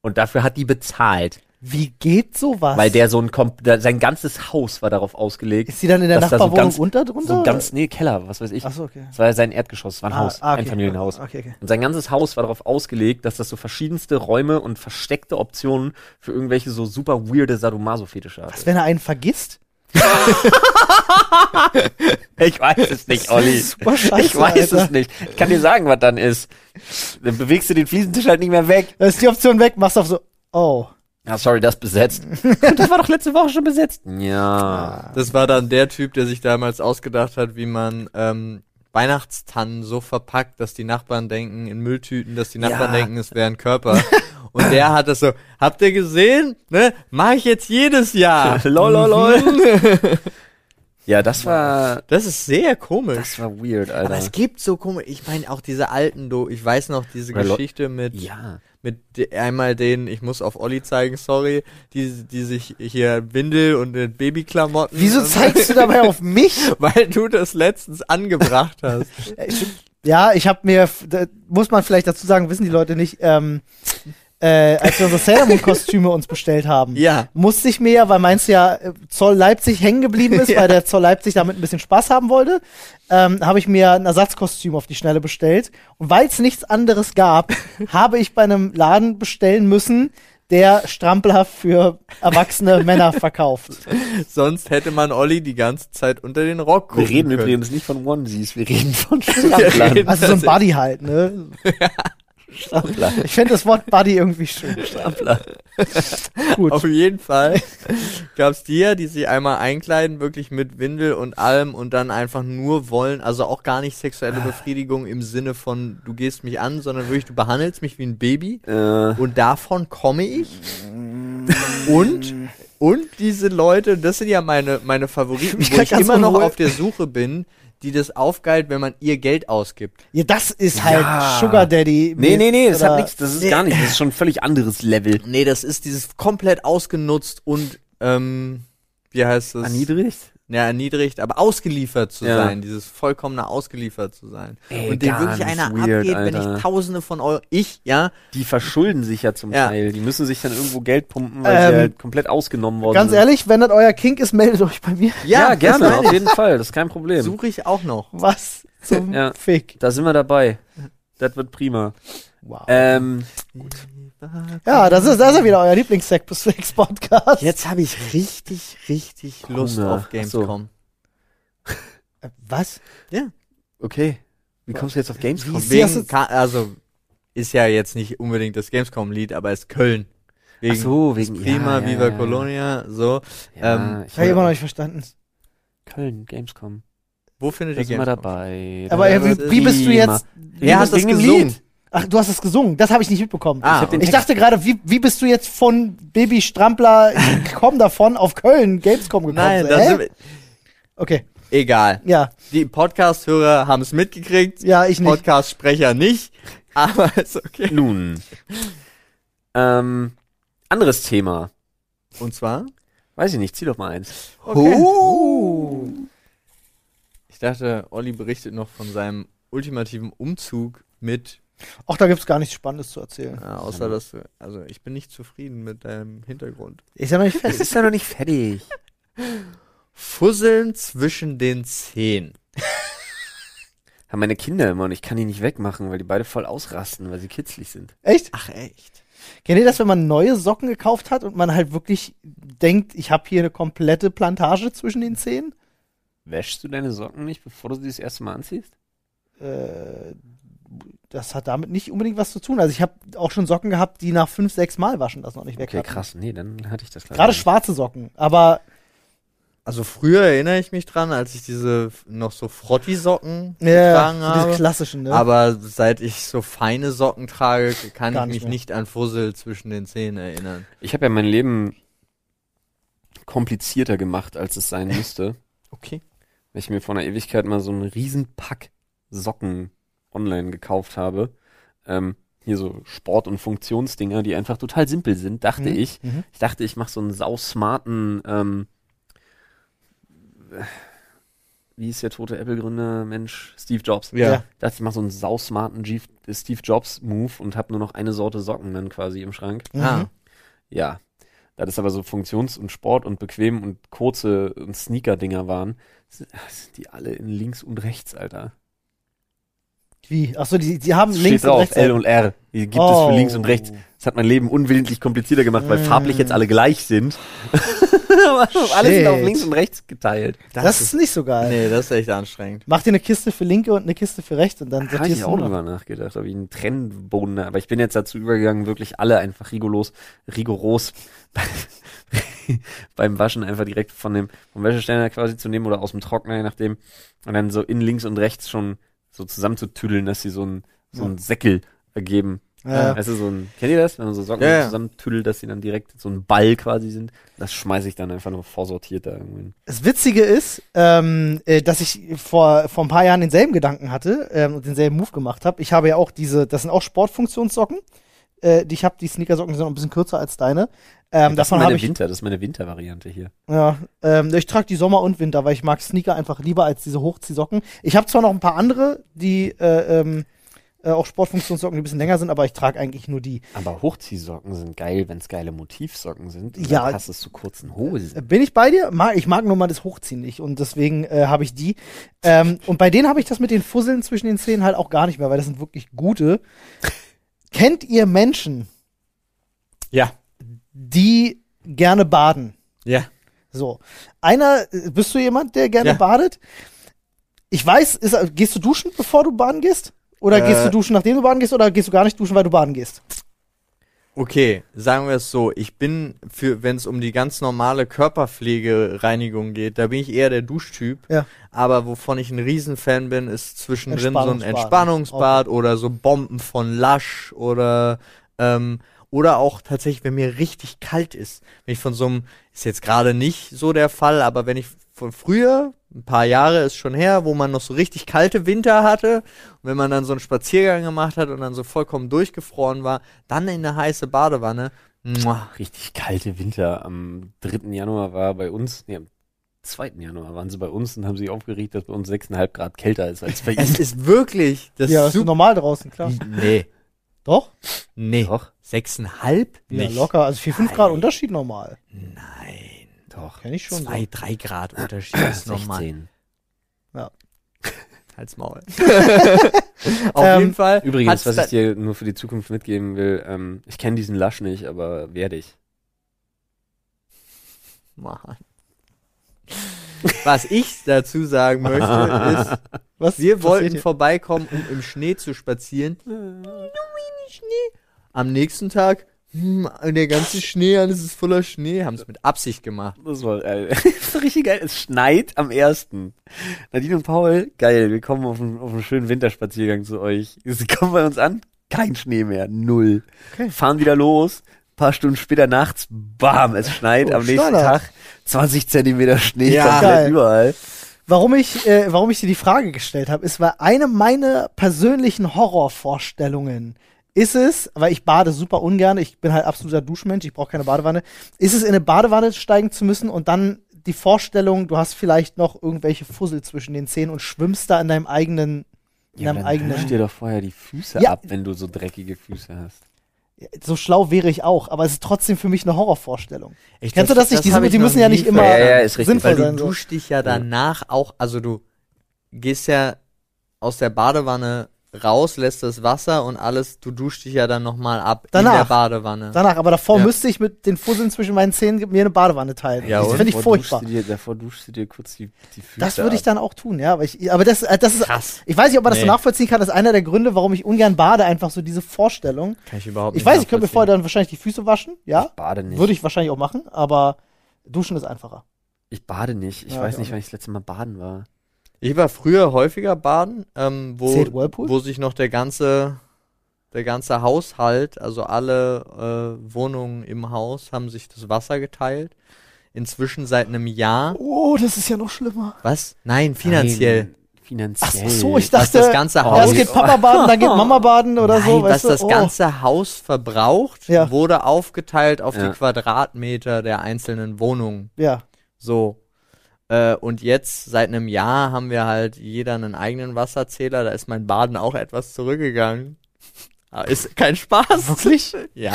Und dafür hat die bezahlt.
Wie geht sowas?
Weil der so ein, Kom da, sein ganzes Haus war darauf ausgelegt.
ist die dann in der
da so
Nachbarwohnung
ganz-
unter drunter?
So ganz, nee, Keller, was weiß ich.
Achso, okay.
Das war sein Erdgeschoss, war ein Haus,
Ah, okay.
ein Familienhaus.
Okay, okay.
Und sein ganzes Haus war darauf ausgelegt, dass das so verschiedenste Räume und versteckte Optionen für irgendwelche so super weirde Sadomaso-Fetische hat.
Was, wenn er einen vergisst?
Ich weiß es nicht, Olli.
Super scheiße,
ich weiß
Alter.
es nicht. Ich kann dir sagen, was dann ist. Dann bewegst du den Fliesentisch halt nicht mehr weg.
Da ist die Option weg, machst auf so, oh.
Ja, sorry, das besetzt. das war doch letzte Woche schon besetzt. Ja.
Das war dann der Typ, der sich damals ausgedacht hat, wie man ähm, Weihnachtstannen so verpackt, dass die Nachbarn denken, in Mülltüten, dass die Nachbarn
Ja.
denken, es wäre ein Körper. Und der hat das so, habt ihr gesehen? Ne? Mach ich jetzt jedes Jahr.
lol, lol, lol. Ja, das war,
Das ist sehr komisch.
das war weird, Alter.
Aber es gibt so komisch, ich meine auch diese alten, Do ich weiß noch diese Geschichte mit,
ja.
Mit einmal den, ich muss auf Olli zeigen, sorry, die, die sich hier Windel und äh, Babyklamotten.
Wieso zeigst du dabei auf mich?
Weil du das letztens angebracht hast.
Ja, ich habe mir, da muss man vielleicht dazu sagen, wissen die Leute nicht, ähm, äh, als wir unsere Sailor Moon Kostüme uns bestellt haben,
Ja.
musste ich mir ja, weil meins ja äh, Zoll Leipzig hängen geblieben ist,
Ja.
weil der Zoll Leipzig damit ein bisschen Spaß haben wollte, ähm, habe ich mir ein Ersatzkostüm auf die Schnelle bestellt. Und weil es nichts anderes gab, habe ich bei einem Laden bestellen müssen, der Strampler für erwachsene Männer verkauft.
Sonst hätte man Olli die ganze Zeit unter den Rock gucken
Wir reden
können.
übrigens nicht von Onesies, wir reden von Stramplern.
Also so ein Buddy halt, ne?
Strampler.
Ich finde das Wort Buddy irgendwie schön.
Strampler.
Gut.
Auf jeden Fall gab's die ja, die sich einmal einkleiden, wirklich mit Windel und allem und dann einfach nur wollen, also auch gar nicht sexuelle Befriedigung im Sinne von, du gehst mich an, sondern wirklich, du behandelst mich wie ein Baby.
Äh,
Und davon komme ich. Und, und diese Leute, das sind ja meine, meine Favoriten, wo ich immer noch auf der Suche bin, die das aufgeilt, wenn man ihr Geld ausgibt.
Ja, das ist halt
Ja.
Sugar Daddy.
Nee, nee, nee, das hat nichts, das ist
Nee.
gar nicht, das ist schon ein völlig anderes Level.
Nee, das ist dieses komplett ausgenutzt und, ähm, wie heißt das?
Erniedrigt?
Ja, erniedrigt, aber ausgeliefert zu
Ja.
sein, dieses vollkommene ausgeliefert zu sein.
Ey,
und dem
ganz
wirklich einer
weird,
abgeht, wenn
Alter.
ich tausende von Euro, ich, ja,
Die verschulden sich ja zum
Ja.
Teil. Die müssen sich dann irgendwo Geld pumpen, weil
Ähm,
sie halt komplett ausgenommen worden
Ganz
sind.
ehrlich, wenn das euer Kink ist, meldet euch bei mir.
Ja,
das
gerne, auf jeden Fall. Das ist kein Problem.
Suche ich auch noch.
Was zum
Ja.
Fick.
Da sind wir dabei. Das wird prima.
Wow.
Ähm,
ja, das ist, das ist ja wieder euer Lieblings-Sex-Podcast.
Jetzt habe ich richtig, richtig Lust
Hunger.
auf
Ach
Gamescom.
Äh, Was?
okay. Wie kommst du jetzt auf Gamescom?
Wegen, also, ist ja jetzt nicht unbedingt das Gamescom-Lied, aber ist Köln. Wegen
Ach so, wegen
Prima,
ja, ja,
Viva
ja.
Colonia, so.
Ja,
Ähm,
ich
habe immer noch nicht verstanden.
Köln, Gamescom.
Wo findet ihr Gamescom?
dabei.
Aber
Ja,
wie,
ist
wie bist du jetzt?
Wer hat das gesungen?
Lied?
Ach, du hast es gesungen. Das habe ich nicht mitbekommen.
Ah,
Ich
ich dachte gerade, wie, wie bist du jetzt von Baby Strampler komm davon auf Köln Gamescom gekommen?
Nein, das
hä? Okay,
egal.
ja,
Die Podcast-Hörer haben es mitgekriegt,
ja, ich nicht.
Podcast-Sprecher nicht, aber ist okay.
Nun. ähm, anderes Thema.
Und zwar?
Weiß ich nicht, zieh doch mal eins.
Oh. Ich dachte, Olli berichtet noch von seinem ultimativen Umzug mit,
Ach, da gibt's gar nichts Spannendes zu erzählen.
äh, außer dass du, also ich bin nicht zufrieden mit deinem Hintergrund.
Ist ja noch nicht
Es
fertig.
ist ja noch nicht fertig.
Fusseln zwischen den Zehen.
Haben meine Kinder immer und ich kann die nicht wegmachen, weil die beide voll ausrasten, weil sie kitzlig sind.
Echt?
Ach echt?
Kennt ihr das, wenn man neue Socken gekauft hat und man halt wirklich denkt, ich habe hier eine komplette Plantage zwischen den Zehen?
Wäschst du deine Socken nicht, bevor du sie das erste Mal anziehst?
Äh, das hat damit nicht unbedingt was zu tun. Also ich habe auch schon Socken gehabt, die nach fünf, sechs Mal waschen das noch nicht weg
Okay,
hatten.
krass. Nee, dann hatte ich das
Gerade
nicht.
schwarze Socken. Aber
Also früher erinnere ich mich dran, als ich diese noch so Frotti-Socken
ja,
getragen
so diese
habe.
klassischen, ne?
Aber seit ich so feine Socken trage, kann
Gar
ich mich
mehr.
nicht an Fussel zwischen den Zehen erinnern.
Ich habe ja mein Leben komplizierter gemacht, als es sein müsste.
Okay.
weil ich mir vor einer Ewigkeit mal so einen riesen Pack Socken online gekauft habe. Ähm, hier so Sport- und Funktionsdinger, die einfach total simpel sind, dachte
Mhm.
ich.
Mhm.
Ich dachte, ich mache so einen sausmarten, ähm, wie ist der tote Apple-Gründer, Mensch, Steve Jobs.
Ja.
Ja.
Ich dachte, ich mache so einen sausmarten Steve Jobs-Move und habe nur noch eine Sorte Socken dann quasi im Schrank.
Mhm.
Ah.
Ja. Da das aber so Funktions- und Sport und bequem und kurze und Sneaker-Dinger waren, sind sind die alle in links und rechts, Alter.
Wie? Achso, die, die haben
Steht
links und
drauf,
rechts.
L und R. Die gibt es
Oh.
für links und rechts. Das hat mein Leben unwillentlich komplizierter gemacht, weil
Mm.
farblich jetzt alle gleich sind. Aber alle sind auf links und rechts geteilt.
Das, ist nicht so geil.
Nee, das ist echt anstrengend.
Mach dir eine Kiste für linke und eine Kiste für rechts und dann
Da habe
sortierst
ich
du
auch
nur.
drüber nachgedacht, ob ich einen Trennboden, aber ich bin jetzt dazu übergegangen, wirklich alle einfach rigoros, rigoros beim Waschen einfach direkt von dem, vom Wäscheständer quasi zu nehmen oder aus dem Trockner, je nachdem, und dann so in links und rechts schon so zusammenzutüdeln, dass sie so ein, so ein Säckel ergeben.
Ja.
Du, so ein, kennt ihr das? Wenn man so Socken
Ja, ja.
zusammentüdelt, dass sie dann direkt so ein Ball quasi sind. Das schmeiße ich dann einfach nur vorsortiert da irgendwo hin.
Das Witzige ist, ähm, äh, dass ich vor, vor ein paar Jahren denselben Gedanken hatte ähm, und denselben Move gemacht habe. Ich habe ja auch diese, das sind auch Sportfunktionssocken, äh, ich habe, die Sneakersocken sind noch ein bisschen kürzer als deine. Ähm,
das ist meine
ich,
Winter, das ist meine Wintervariante hier.
ja, ähm, ich trage die Sommer und Winter, weil ich mag Sneaker einfach lieber als diese Hochziehsocken. Ich habe zwar noch ein paar andere, die äh, ähm, äh, auch Sportfunktionssocken, die ein bisschen länger sind, aber ich trage eigentlich nur die.
Aber Hochziehsocken sind geil, wenn es geile Motivsocken sind. Und
Ja.
Dann passt es zu kurzen Hosen.
Äh, Bin ich bei dir? Mag, ich mag nur mal das Hochziehen nicht und deswegen äh, habe ich die. Ähm, und bei denen habe ich das mit den Fusseln zwischen den Zähnen halt auch gar nicht mehr, weil das sind wirklich gute. Kennt ihr Menschen,
Ja.
die gerne baden?
Ja.
So. Einer, äh, bist du jemand, der gerne
Ja.
badet? Ich weiß, ist, gehst du duschen, bevor du baden gehst? Oder
Äh.
gehst du duschen, nachdem du baden gehst? Oder gehst du gar nicht duschen, weil du baden gehst?
Okay, sagen wir es so. Ich bin für, wenn es um die ganz normale Körperpflegereinigung geht, da bin ich eher der Duschtyp.
Ja.
Aber wovon ich ein Riesenfan bin, ist zwischendrin so ein
Entspannungsbad.
Entspannungsbad oder so Bomben von Lush oder ähm, oder auch tatsächlich, wenn mir richtig kalt ist. Wenn ich von so einem, ist jetzt gerade nicht so der Fall, aber wenn ich von früher, ein paar Jahre ist schon her, wo man noch so richtig kalte Winter hatte. Und wenn man dann so einen Spaziergang gemacht hat und dann so vollkommen durchgefroren war, dann in eine heiße Badewanne. Muah.
Richtig kalte Winter. Am 3. Januar war bei uns, nee, am 2. Januar waren sie bei uns und haben sich aufgeregt, dass bei uns 6,5 Grad kälter ist als bei
Es
ihnen.
ist wirklich, das
ja,
ist super.
normal draußen, klar.
Nee,
Doch?
nee.
Doch,
Sechseinhalb?
Ja,
Nicht.
locker. Also 4, 5 Grad Unterschied normal.
Nein.
Doch.
Kenn ich schon
Zwei, drei Grad Unterschied ist normal.
16.
Halt's Maul. Auf
Ähm,
jeden Fall.
Übrigens, was ich dir nur für die Zukunft mitgeben will, ähm, ich kenne diesen Lasch nicht, aber werde ich.
Mann. Was ich dazu sagen möchte, ist,
Was?
wir
was
wollten vorbeikommen, um im Schnee zu spazieren. Am nächsten Tag, hm, der ganze Schnee, alles ist voller Schnee, haben es mit Absicht gemacht.
Das war äh, das ist richtig geil. Es schneit am ersten. Nadine und Paul, geil. Wir kommen auf einen, auf einen schönen Winterspaziergang zu euch. Sie kommen bei uns an, kein Schnee mehr, null.
Okay.
Fahren wieder los. Paar Stunden später nachts, bam, es schneit.
Oh,
am nächsten
Standard.
Tag 20 Zentimeter Schnee
Ja.
komplett überall.
Warum ich, äh, warum ich dir die Frage gestellt habe, ist, weil eine meiner persönlichen Horrorvorstellungen ist es, weil ich bade super ungern, ich bin halt absoluter Duschmensch, ich brauche keine Badewanne, ist es in eine Badewanne steigen zu müssen und dann die Vorstellung, du hast vielleicht noch irgendwelche Fussel zwischen den Zähnen und schwimmst da in deinem eigenen, in
Ja,
deinem
dann
eigenen.
dir doch vorher die Füße
Ja.
ab, wenn du so dreckige Füße hast.
So schlau wäre ich auch, aber es ist trotzdem für mich eine Horrorvorstellung.
Echt,
Kennst du das nicht? Die,
ich
die
noch
müssen ja nicht immer
Ja, ja, ist richtig.
sinnvoll
Weil du
sein. So.
duschst dich ja danach auch, also du gehst ja aus der Badewanne raus, lässt das Wasser und alles, du duschst dich ja dann nochmal ab in
Danach.
der Badewanne.
Danach, aber davor
Ja.
müsste ich mit den Fusseln zwischen meinen Zähnen mir eine Badewanne teilen.
Ja,
das finde ich furchtbar.
duschst du Dir, davor duschst du dir kurz die, die Füße
Das würde ich dann auch tun, ja. Aber, ich, aber das, äh, das ist,
Krass.
ich weiß nicht, ob man das so
Nee.
nachvollziehen kann. Das ist einer der Gründe, warum ich ungern bade. Einfach so diese Vorstellung.
Kann ich überhaupt
Ich
nicht
weiß, ich könnte mir vorher dann wahrscheinlich die Füße waschen, ja.
Ich bade nicht.
Würde ich wahrscheinlich auch machen, aber duschen ist einfacher.
Ich bade nicht. Ich
Ja,
weiß
ich
nicht, wann ich das letzte Mal baden war.
Ich war früher häufiger baden, ähm, wo, wo sich noch der ganze, der ganze Haushalt, also alle äh, Wohnungen im Haus, haben sich das Wasser geteilt. Inzwischen seit einem Jahr.
Oh, das ist ja noch schlimmer.
Was? Nein, finanziell.
Nein, finanziell.
Ach so, ich
Was
dachte,
das ganze Haus.
erst geht Papa baden, dann geht Mama baden oder so.
Nein, was
weißt du?
das
oh.
ganze Haus verbraucht,
Ja.
wurde aufgeteilt auf
Ja.
die Quadratmeter der einzelnen Wohnungen.
Ja.
So. Äh, und jetzt, seit einem Jahr, haben wir halt jeder einen eigenen Wasserzähler. Da ist mein Baden auch etwas zurückgegangen. Ist kein Spaß.
Wirklich?
Ja.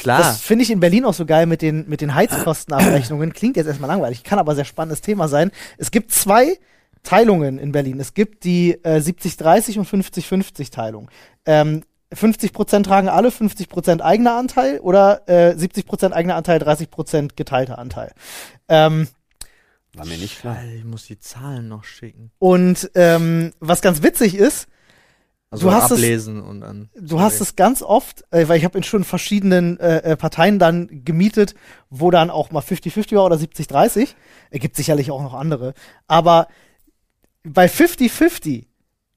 Klar.
Das finde ich in Berlin auch so geil mit den, mit den Heizkostenabrechnungen. Klingt jetzt erstmal langweilig, kann aber sehr spannendes Thema sein. Es gibt zwei Teilungen in Berlin. Es gibt die äh, 70-30 und 50-50 Teilung. Ähm, 50% tragen alle, 50% eigener Anteil oder äh, 70% eigener Anteil, 30% geteilter Anteil. Ähm,
War mir nicht klar.
Ich muss die Zahlen noch schicken.
und ähm, was ganz witzig ist,
Also
Du hast es-
ablesen und dann.
Du hast es ganz oft, äh, weil ich habe in schon verschiedenen äh, äh, Parteien dann gemietet, wo dann auch mal 50-50 war oder 70-30. Es gibt sicherlich auch noch andere. Aber bei 50-50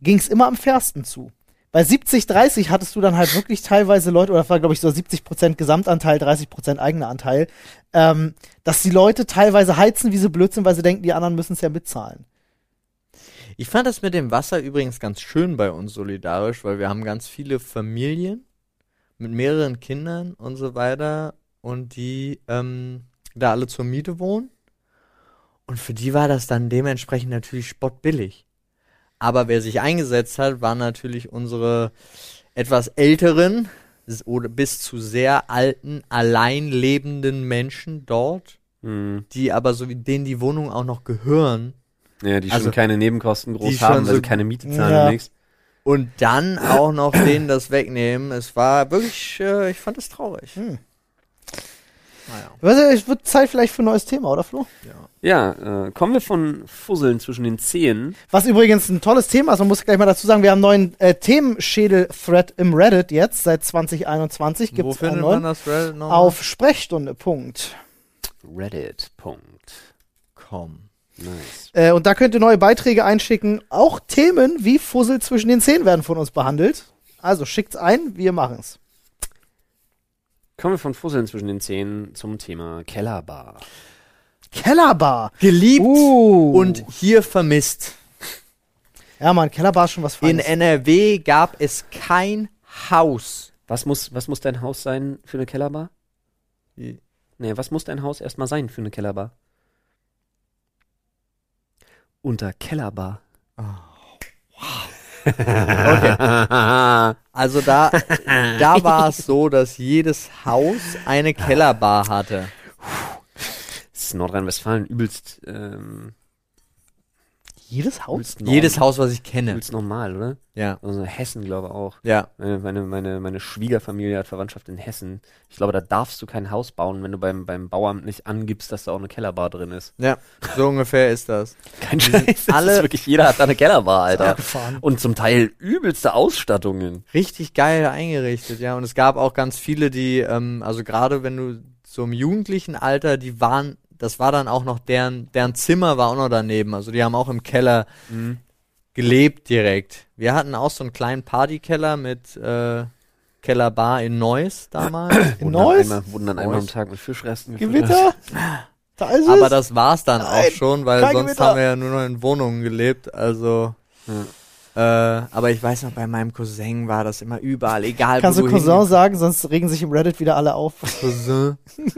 ging es immer am fairsten zu. Bei 70-30 hattest du dann halt wirklich teilweise Leute, oder das war glaube ich so 70% Gesamtanteil, 30% eigener Anteil, ähm, dass die Leute teilweise heizen, wie sie blöd sind, weil sie denken, die anderen müssen es ja bezahlen.
Ich fand das mit dem Wasser übrigens ganz schön bei uns solidarisch, weil wir haben ganz viele Familien mit mehreren Kindern und so weiter und die ähm, da alle zur Miete wohnen. Und für die war das dann dementsprechend natürlich spottbillig. Aber wer sich eingesetzt hat, waren natürlich unsere etwas älteren oder bis zu sehr alten, allein lebenden Menschen dort,
Hm.
die aber so wie denen die Wohnungen auch noch gehören.
Ja, die
Also,
schon keine Nebenkosten groß haben, weil
so-
sie keine Miete zahlen
Ja.
und nichts.
Und dann auch noch denen das wegnehmen. Es war wirklich, äh, ich fand es traurig.
Hm.
Naja.
Es wird Zeit vielleicht für ein neues Thema, oder Flo?
Ja, äh, kommen wir von Fusseln zwischen den Zehen.
Was übrigens ein tolles Thema ist, man muss gleich mal dazu sagen, wir haben einen neuen äh, Themenschädel-Thread im Reddit jetzt, seit 2021
Wo
gibt es einen neuen.
das Reddit nochmal?
Auf Sprechstunde, Punkt.
Reddit. Punkt.
Komm.
Nice.
Äh, und da könnt ihr neue Beiträge einschicken. Auch Themen wie Fussel zwischen den Zähnen werden von uns behandelt. Also schickt's ein, wir machen's.
Kommen wir von Fusseln zwischen den Zehen zum Thema Kellerbar.
Kellerbar.
Geliebt
Uh.
und hier vermisst.
Ja, Mann, Kellerbar ist schon was
In
Feines.
NRW gab es kein Haus.
Was muss, was muss dein Haus sein für eine Kellerbar? Nee, was muss dein Haus erstmal sein für eine Kellerbar? Unter Kellerbar.
Also da, da war es so, dass jedes Haus eine Kellerbar hatte.
Das ist Nordrhein-Westfalen übelst, ähm,
Jedes Haus?
Jedes Haus, was ich kenne.
übelst normal, oder?
Ja.
Also Hessen, glaube ich auch.
Ja.
Meine, meine, meine, meine Schwiegerfamilie hat Verwandtschaft in Hessen. Ich glaube, da darfst du kein Haus bauen, wenn du beim, beim Bauamt nicht angibst, dass da auch eine Kellerbar drin ist.
Ja, so ungefähr ist das.
Kein Scheiß. Das
alle-
ist wirklich, jeder hat da eine Kellerbar, Alter. Und zum Teil übelste Ausstattungen.
Richtig geil eingerichtet, ja. Und es gab auch ganz viele, die, ähm, also gerade wenn du so im jugendlichen Alter, die waren, das war dann auch noch deren, deren Zimmer war auch noch daneben. Also die haben auch im Keller gelebt direkt. Wir hatten auch so einen kleinen Partykeller mit äh, Kellerbar in Neuss damals.
In
Wurden dann
Neuss?
Einmal, wurden dann einmal am
Neuss.
Tag mit Fischresten.
Gewitter? Da ist es.
Aber das war's dann
Nein,
auch schon, weil sonst
Gewitter.
haben wir ja nur noch in Wohnungen gelebt. Also äh, aber ich weiß noch, bei meinem Cousin war das immer überall, egal
Kannst
wo
du
du
Cousin
hin-
sagen, sonst regen sich im Reddit wieder alle auf.
Cousin.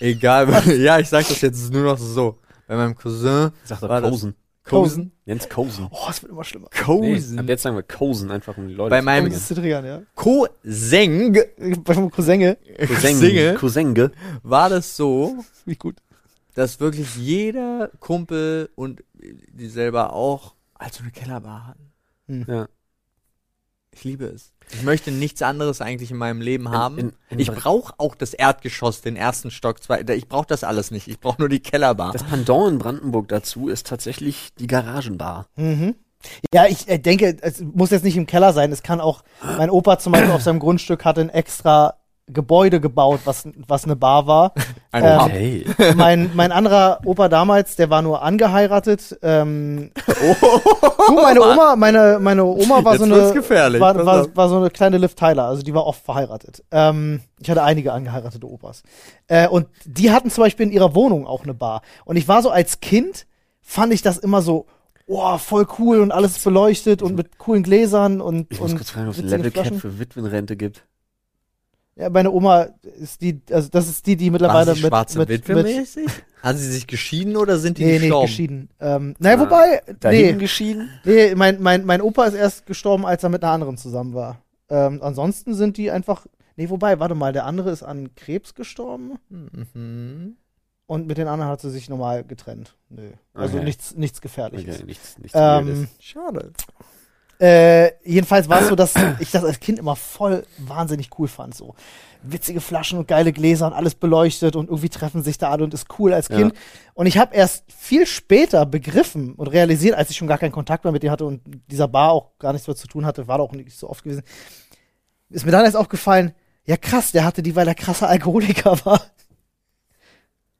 Egal, ja, ich sag das jetzt nur noch so. Bei meinem Cousin.
Sagt er Kosen.
Cousin?
Jens Kosen.
Oh, es wird immer schlimmer.
Nee,
Cousin.
ab jetzt sagen wir Kosen, einfach um die Leute
Bei
zu
meinem-
zu triggern, ja.
Cousin
Beim Cousin.
Singe
Cousenge.
war das so,
Wie gut.
dass wirklich jeder Kumpel und die selber auch also eine Kellerbar hatten.
Ja.
Ich liebe es. Ich möchte nichts anderes eigentlich in meinem Leben haben.
in- in
ich
Bra-
brauche auch das Erdgeschoss, den ersten Stock, zwei. Ich brauche das alles nicht. Ich brauche nur die Kellerbar.
Das Pendant in Brandenburg dazu ist tatsächlich die Garagenbar.
Mhm. Ja, ich äh, denke, es muss jetzt nicht im Keller sein. Es kann auch, mein Opa zum Beispiel auf seinem Grundstück hatte ein extra Gebäude gebaut, was, was eine Bar war. Ähm.
Okay.
mein, mein anderer Opa damals, der war nur angeheiratet. Ähm, du, meine Oma, meine, meine Oma war
Jetzt
so eine,
gefährlich.
war, war, war so eine kleine Liv Tyler, also die war oft verheiratet. Ähm, ich hatte einige angeheiratete Opas. Äh, und die hatten zum Beispiel in ihrer Wohnung auch eine Bar. Und ich war so als Kind, fand ich das immer so, oh, voll cool und alles beleuchtet und mit coolen Gläsern und,
Ich muss
und
kurz fragen, ob es Level Cap für Witwenrente gibt.
Ja, meine Oma ist die, also das ist die, die mittlerweile mit,
schwarze
mit,
Witwe mäßig? Haben sie sich geschieden oder sind die
Nee, nee,
gestorben?
geschieden. Ähm, naja,
Ah,
wobei, nee,
geschieden?
nee mein, mein, mein Opa ist erst gestorben, als er mit einer anderen zusammen war. Ähm, ansonsten sind die einfach, nee, wobei, warte mal, der andere ist an Krebs gestorben
Mhm.
und mit den anderen hat sie sich normal getrennt. Nö. Also
Okay.
nichts, nichts Gefährliches.
Okay, nichts, nichts
Ähm.
Schade.
Äh, jedenfalls war es so, dass ich das als Kind immer voll wahnsinnig cool fand. So witzige Flaschen und geile Gläser und alles beleuchtet und irgendwie treffen sich da alle und ist cool als
Ja.
Kind. Und ich habe erst viel später begriffen und realisiert, als ich schon gar keinen Kontakt mehr mit ihr hatte und dieser Bar auch gar nichts mehr zu tun hatte, war da auch nicht so oft gewesen, ist mir dann erst aufgefallen, ja krass, der hatte die, weil er krasser Alkoholiker war.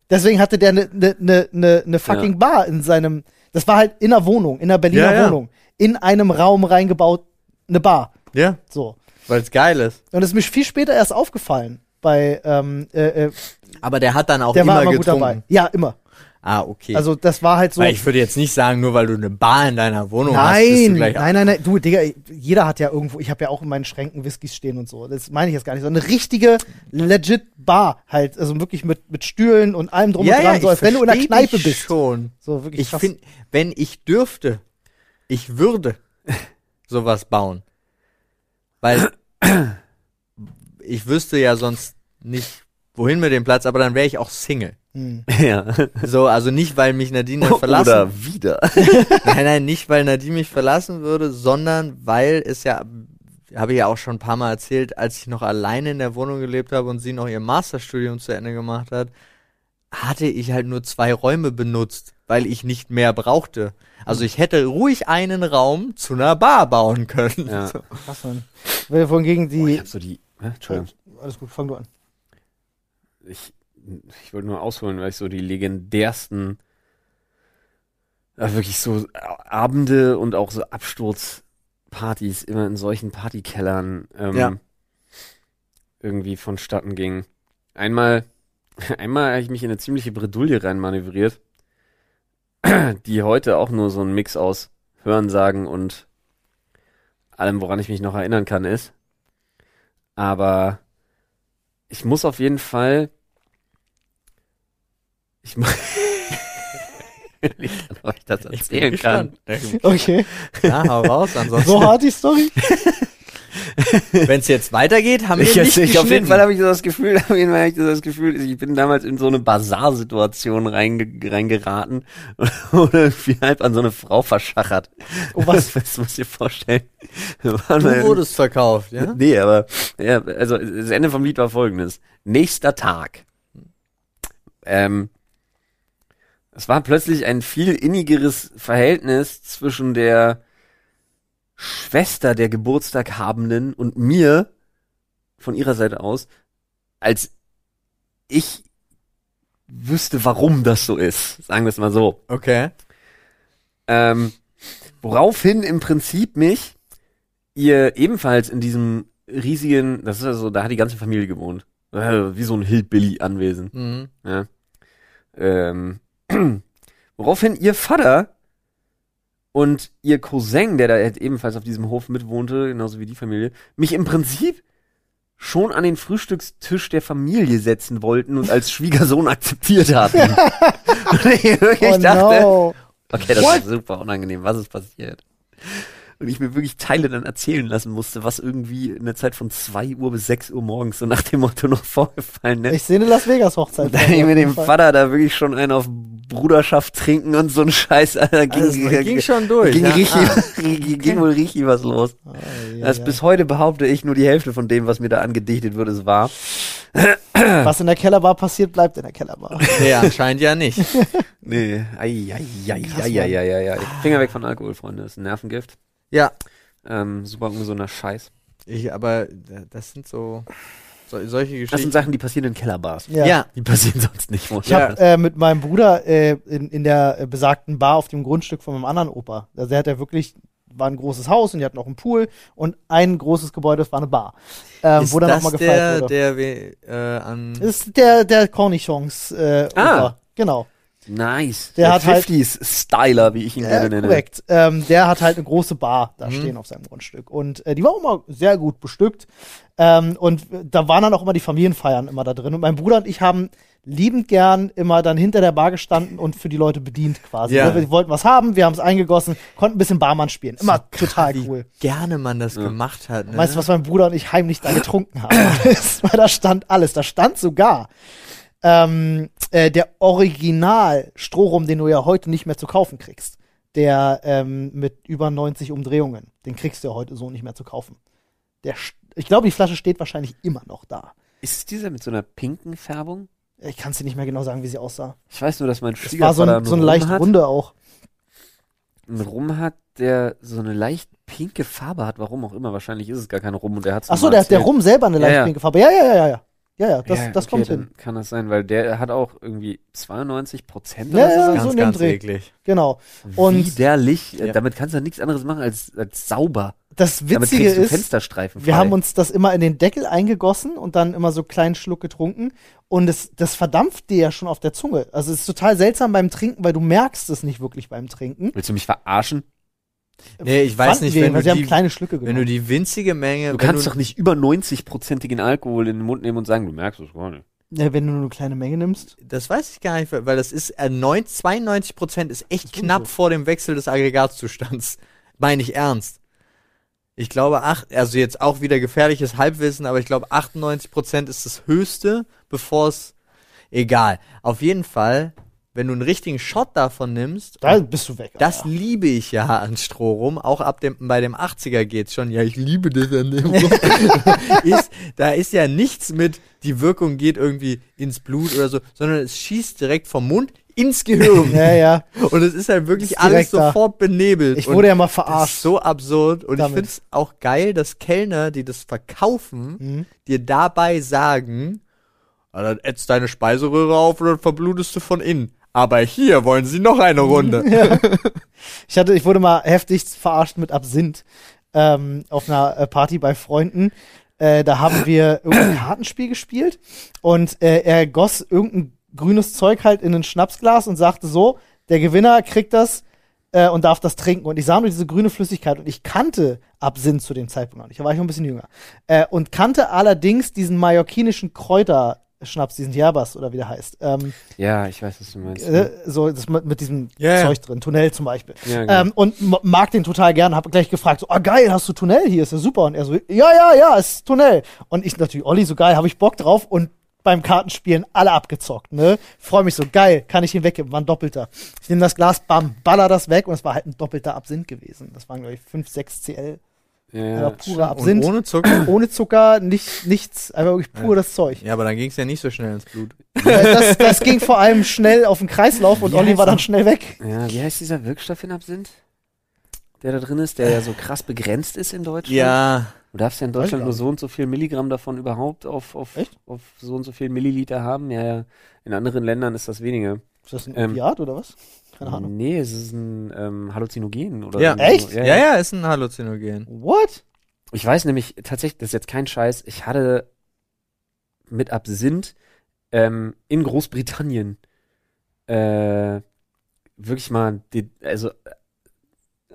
Deswegen hatte der eine ne, ne, ne, ne fucking Bar in seinem, das war halt in einer Wohnung, in einer Berliner
Ja, ja.
Wohnung, in einem Raum reingebaut, eine Bar.
Ja,
So.
weil es geil ist.
Und es ist mir viel später erst aufgefallen. Bei, ähm, äh, äh,
Aber der hat dann auch
der
immer
war immer gut
getrunken.
dabei. Ja, immer.
Ah, okay.
Also das war halt so.
Weil ich würde jetzt nicht sagen, nur weil du eine Bar in deiner Wohnung hast, bist du
Nein,
gleich
nein, nein, nein. Du, Digga, jeder hat ja irgendwo, ich habe ja auch in meinen Schränken Whiskys stehen und so. Das meine ich jetzt gar nicht. So eine richtige, legit Bar halt. Also wirklich mit, mit Stühlen und allem drum
ja,
und dran.
ja,
so als wenn du in der Kneipe bist.
schon.
So wirklich
Ich finde, wenn ich dürfte, ich würde sowas bauen. Weil ich wüsste ja sonst nicht, wohin mit dem Platz, aber dann wäre ich auch Single.
Hm.
Ja.
So, also nicht, weil mich Nadine verlassen
Oder wieder.
Nein, nein, nicht, weil Nadine mich verlassen würde, sondern weil es ja, habe ich ja auch schon ein paar Mal erzählt, als ich noch alleine in der Wohnung gelebt habe und sie noch ihr Masterstudium zu Ende gemacht hat, hatte ich halt nur zwei Räume benutzt, weil ich nicht mehr brauchte. Also ich hätte ruhig einen Raum zu einer Bar bauen können.
Ja.
So.
Krass, Mann. Weil Wohingegen
Oh, ich
die.
hab so die. Hä? Entschuldigung.
Alles gut, fang du an.
Ich, ich wollte nur ausholen, weil ich so die legendärsten, äh, wirklich so Abende und auch so Absturzpartys immer in solchen Partykellern ähm,
Ja.
irgendwie vonstatten ging. Einmal Einmal habe ich mich in eine ziemliche Bredouille reinmanövriert, die heute auch nur so ein Mix aus Hörensagen und allem, woran ich mich noch erinnern kann, ist. Aber ich muss auf jeden Fall. Ich muss. ich kann euch das
Ich bin
erzählen kann.
Okay.
Ja, hau raus, ansonsten.
So hart die Story?
Wenn es jetzt weitergeht, haben wir
Ich,
nicht
ich, auf jeden. Fall habe ich so das Gefühl, auf jeden Fall habe ich so das Gefühl, ich bin damals in so eine Bazarsituation reinge reingeraten und irgendwie halb an so eine Frau verschachert.
Oh, was?
Das musst du dir vorstellen.
Du wurdest verkauft, ja?
Nee, aber ja, also das Ende vom Lied war folgendes. Nächster Tag. Ähm, es war plötzlich ein viel innigeres Verhältnis zwischen der Schwester der Geburtstag habenden und mir von ihrer Seite aus, als ich wüsste, warum das so ist. Sagen wir es mal so.
Okay.
Ähm, woraufhin im Prinzip mich ihr ebenfalls in diesem riesigen, das ist also, da hat die ganze Familie gewohnt. Äh, Wie so ein Hillbilly-Anwesen.
Mhm.
Ja. Ähm, woraufhin ihr Vater und ihr Cousin, der da ebenfalls auf diesem Hof mitwohnte, genauso wie die Familie, mich im Prinzip schon an den Frühstückstisch der Familie setzen wollten und als Schwiegersohn akzeptiert hatten. und ich wirklich
Oh
dachte,
no.
Okay, das
What?
ist super unangenehm. Was ist passiert? Und ich mir wirklich Teile dann erzählen lassen musste, was irgendwie in der Zeit von 2 Uhr bis 6 Uhr morgens so nach dem Motto noch vorgefallen ist.
Ich sehe eine Las Vegas Hochzeit.
Da ich mit dem Vater da wirklich schon einen auf Bruderschaft trinken und so ein Scheiß, Alter, ging,
Also, es ging schon durch.
ging,
ja?
richtig,
Ah.
ging, ging wohl richtig was los.
Ah, ja,
Das
ja.
bis heute behaupte ich nur die Hälfte von dem, was mir da angedichtet wird, ist wahr.
Was in der Kellerbar passiert, bleibt in der Kellerbar.
Nee, anscheinend ja nicht.
Nee, ei, ei, ei,
Krass,
ei, ei, ei, ei, ei. Finger weg von Alkohol, Freunde. Das ist ein Nervengift.
Ja,
Ähm, super ungesunder Scheiß.
ich, aber das sind so, so solche
Das sind
Geschichten.
Sachen, die passieren in Kellerbars.
Ja.
ja.
Die passieren sonst nicht. Wo
Ich habe äh, mit meinem Bruder äh, in, in der äh, besagten Bar auf dem Grundstück von meinem anderen Opa. Also der hat ja wirklich, war ein großes Haus und die hatten auch einen Pool und ein großes Gebäude, das war eine Bar. Ähm,
ist
wo dann
das
auch mal gefeiert
der,
wurde.
der we- äh, an
Das ist der, der Cornichons äh,
Ah.
Opa. Genau.
Nice.
Der hat halt-
50s Styler, wie ich ihn
Äh,
gerne nenne.
korrekt. Ähm, der hat halt eine große Bar da
Mhm.
stehen auf seinem Grundstück. Und äh, die war auch immer sehr gut bestückt. Ähm, und da waren dann auch immer die Familienfeiern immer da drin. Und mein Bruder und ich haben liebend gern immer dann hinter der Bar gestanden und für die Leute bedient quasi.
Ja.
Ne, Wir wollten was haben, wir haben es eingegossen, konnten ein bisschen Barmann spielen. Immer total
wie
cool.
gerne man das gemacht hat. Ne?
Weißt du, was mein Bruder und ich heimlich da getrunken haben? Weil da stand alles. Da stand sogar ähm, äh, der Original Strohrum, den du ja heute nicht mehr zu kaufen kriegst. Der ähm, mit über 90 Umdrehungen. Den kriegst du ja heute so nicht mehr zu kaufen. Der, ich glaube, die Flasche steht wahrscheinlich immer noch da.
Ist es dieser mit so einer pinken Färbung?
Ich kann es dir nicht mehr genau sagen, wie sie aussah.
Ich weiß nur, dass mein
Es war so,
Schwiegervater
ein, so eine leicht
hat,
runde auch.
einen Rum hat, der so eine leicht pinke Farbe hat. Warum auch immer. Wahrscheinlich ist es gar kein Rum und der hat
Ach so, der, der Rum selber eine
Ja,
leicht
ja.
pinke Farbe. Ja, ja, ja, ja, ja. Ja, ja, das,
ja,
das
okay,
kommt hin.
Kann das sein, weil der hat auch irgendwie 92 Prozent
Ja,
oder
ja,
so.
ganz,
so
ganz eklig.
Genau. Und
Widerlich.
Ja.
Damit kannst du ja nichts anderes machen als, als sauber.
Das Witzige
kriegst du
ist,
Fensterstreifen
Wir haben uns das immer in den Deckel eingegossen und dann immer so kleinen Schluck getrunken. Und es, das verdampft dir ja schon auf der Zunge. Also es ist total seltsam beim Trinken, weil du merkst es nicht wirklich beim Trinken.
Willst du mich verarschen?
Nee, ich weiß
Fanden
nicht,
wir,
wenn
weil
du die-
kleine Schlücke
Wenn du die winzige Menge,
Du kannst
du,
doch nicht über 90-prozentigen Alkohol in den Mund nehmen und sagen, du merkst es gar nicht.
ja, wenn du nur eine kleine Menge nimmst.
das weiß ich gar nicht, weil das ist äh, 9, 92 Prozent ist echt
Ist
knapp
so.
vor dem Wechsel des Aggregatzustands. Meine ich ernst. Ich glaube, acht, also jetzt auch wieder gefährliches Halbwissen, aber ich glaube 98 Prozent ist das höchste, bevor es, egal. Auf jeden Fall, wenn du einen richtigen Shot davon nimmst,
Da bist du weg.
Das
Alter.
liebe ich ja an Strohrum. Auch ab dem, bei dem 80er geht's schon. Ja, ich liebe das an dem Rum. ist, da ist ja nichts mit, die Wirkung geht irgendwie ins Blut oder so, sondern es schießt direkt vom Mund ins Gehirn.
Ja, ja.
Und es ist halt wirklich
Ist
alles
direkt da.
sofort benebelt.
Ich wurde ja mal verarscht.
so absurd. Und
damit.
ich finde es auch geil, dass Kellner, die das verkaufen,
Mhm.
dir dabei sagen, "Ah, dann ätzt deine Speiseröhre auf und dann verblutest du von innen. Aber hier wollen sie noch eine Runde.
Ich hatte, ich wurde mal heftig verarscht mit Absinth ähm, auf einer äh, Party bei Freunden. Äh, da haben wir irgendein Kartenspiel gespielt und äh, er goss irgendein grünes Zeug halt in ein Schnapsglas und sagte so, der Gewinner kriegt das äh, und darf das trinken. Und ich sah nur diese grüne Flüssigkeit und ich kannte Absinth zu dem Zeitpunkt noch nicht. Da war ich noch ein bisschen jünger. Äh, und kannte allerdings diesen mallorquinischen Kräuterschnaps, diesen Yerbas oder wie der heißt. Ähm,
Ja, ich weiß, was du meinst.
äh, so das mit, mit diesem
ja.
Zeug drin, Tunnel zum Beispiel.
Ja, genau.
ähm, und mag den total gern, hab gleich gefragt, so, ah geil, hast du Tunnel hier, ist ja super. Und er so, ja, ja, ja, ist Tunnel. Und ich natürlich, Olli, so geil, habe ich Bock drauf und beim Kartenspielen alle abgezockt, ne? Freue mich so, geil, kann ich ihn weggeben, war ein Doppelter. Ich nehme das Glas, bam, baller das weg und es war halt ein doppelter Absinth gewesen. Das waren, glaube ich, 5, 6 CL.
ja,
Ja,
ja.
purer
Und
Absinth.
ohne Zucker?
Ohne Zucker, nicht, nichts, einfach wirklich pur das Zeug.
Ja, aber dann ging es ja nicht so schnell ins Blut.
das, das ging vor allem schnell auf den Kreislauf und
Wie
Olli war dann schnell weg.
ja, wie heißt dieser Wirkstoff in Absinth? Der da drin ist, der ja so krass begrenzt ist in Deutschland.
Ja,
Du darfst ja in Deutschland nur so und so viel Milligramm davon überhaupt auf, auf,
Echt?
auf so und so viel Milliliter haben. Ja, ja. In anderen Ländern ist das weniger.
Ist das ein
Ähm,
Opiat oder was? Keine Ahnung.
Nee, es ist ein ähm, Halluzinogen oder
Ja.
Echt?
So.
ja, ja, ist ein Halluzinogen.
What?
Ich weiß nämlich tatsächlich, das ist jetzt kein Scheiß, ich hatte mit Absinth ähm, in Großbritannien äh, wirklich mal die, also äh,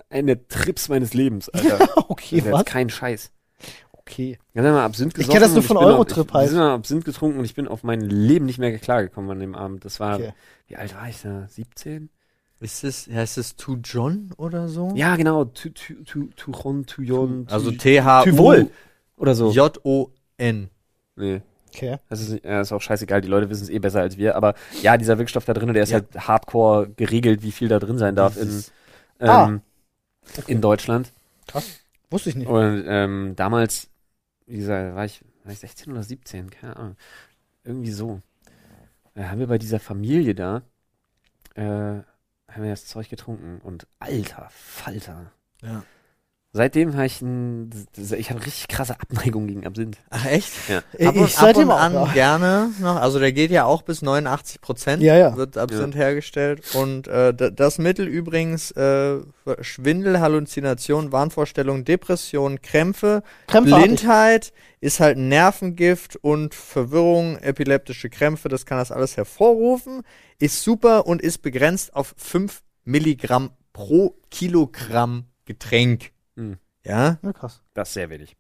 eine Trips meines Lebens, Alter.
Okay,
das ist
was?
jetzt kein Scheiß.
Okay.
Wir haben mal Absinth
Ich
gesoffen.
kenn das nur von Eurotrip
ich,
halt.
Wir sind mal Absinth getrunken und ich bin auf mein Leben nicht mehr klargekommen an dem Abend. Das war,
Okay.
wie alt war ich da? 17?
Ist es, heißt es To John oder so?
Ja, genau. Tu, tu, tu, Tuchon, Tujon,
Also
Tu-
T-H-U-J-O-N.
Tivol. Oder so.
J-O-N.
Nee.
Okay.
Das ist, ja, ist auch scheißegal, die Leute wissen es eh besser als wir. Aber ja, dieser Wirkstoff da drin, der ist
Ja.
halt hardcore geregelt, wie viel da drin sein darf in, ähm,
Ah.
in Deutschland.
Wusste ich nicht.
Und ähm, damals, wie gesagt, war ich, war ich 16 oder 17, keine Ahnung. Irgendwie so. Da haben wir bei dieser Familie da, äh, haben wir das Zeug getrunken und alter Falter.
Ja.
Seitdem habe ich ein, ich habe richtig krasse Abneigung gegen Absinth.
Ach echt?
Ja.
Ich-
ab und,
ich
ab
seitdem
und an
ja.
gerne noch. Also der geht ja auch bis 89 Prozent.
Ja, ja.
Wird Absinth hergestellt. Und äh, das Mittel übrigens äh, Schwindel, Halluzination, Wahnvorstellung, Depression, Krämpfe,
ich.
Blindheit ist halt ein Nervengift und Verwirrung, epileptische Krämpfe, das kann das alles hervorrufen. Ist super und ist begrenzt auf 5 Milligramm pro Kilogramm Getränk.
Hm.
Ja?
Ja, krass.
Das ist sehr wenig.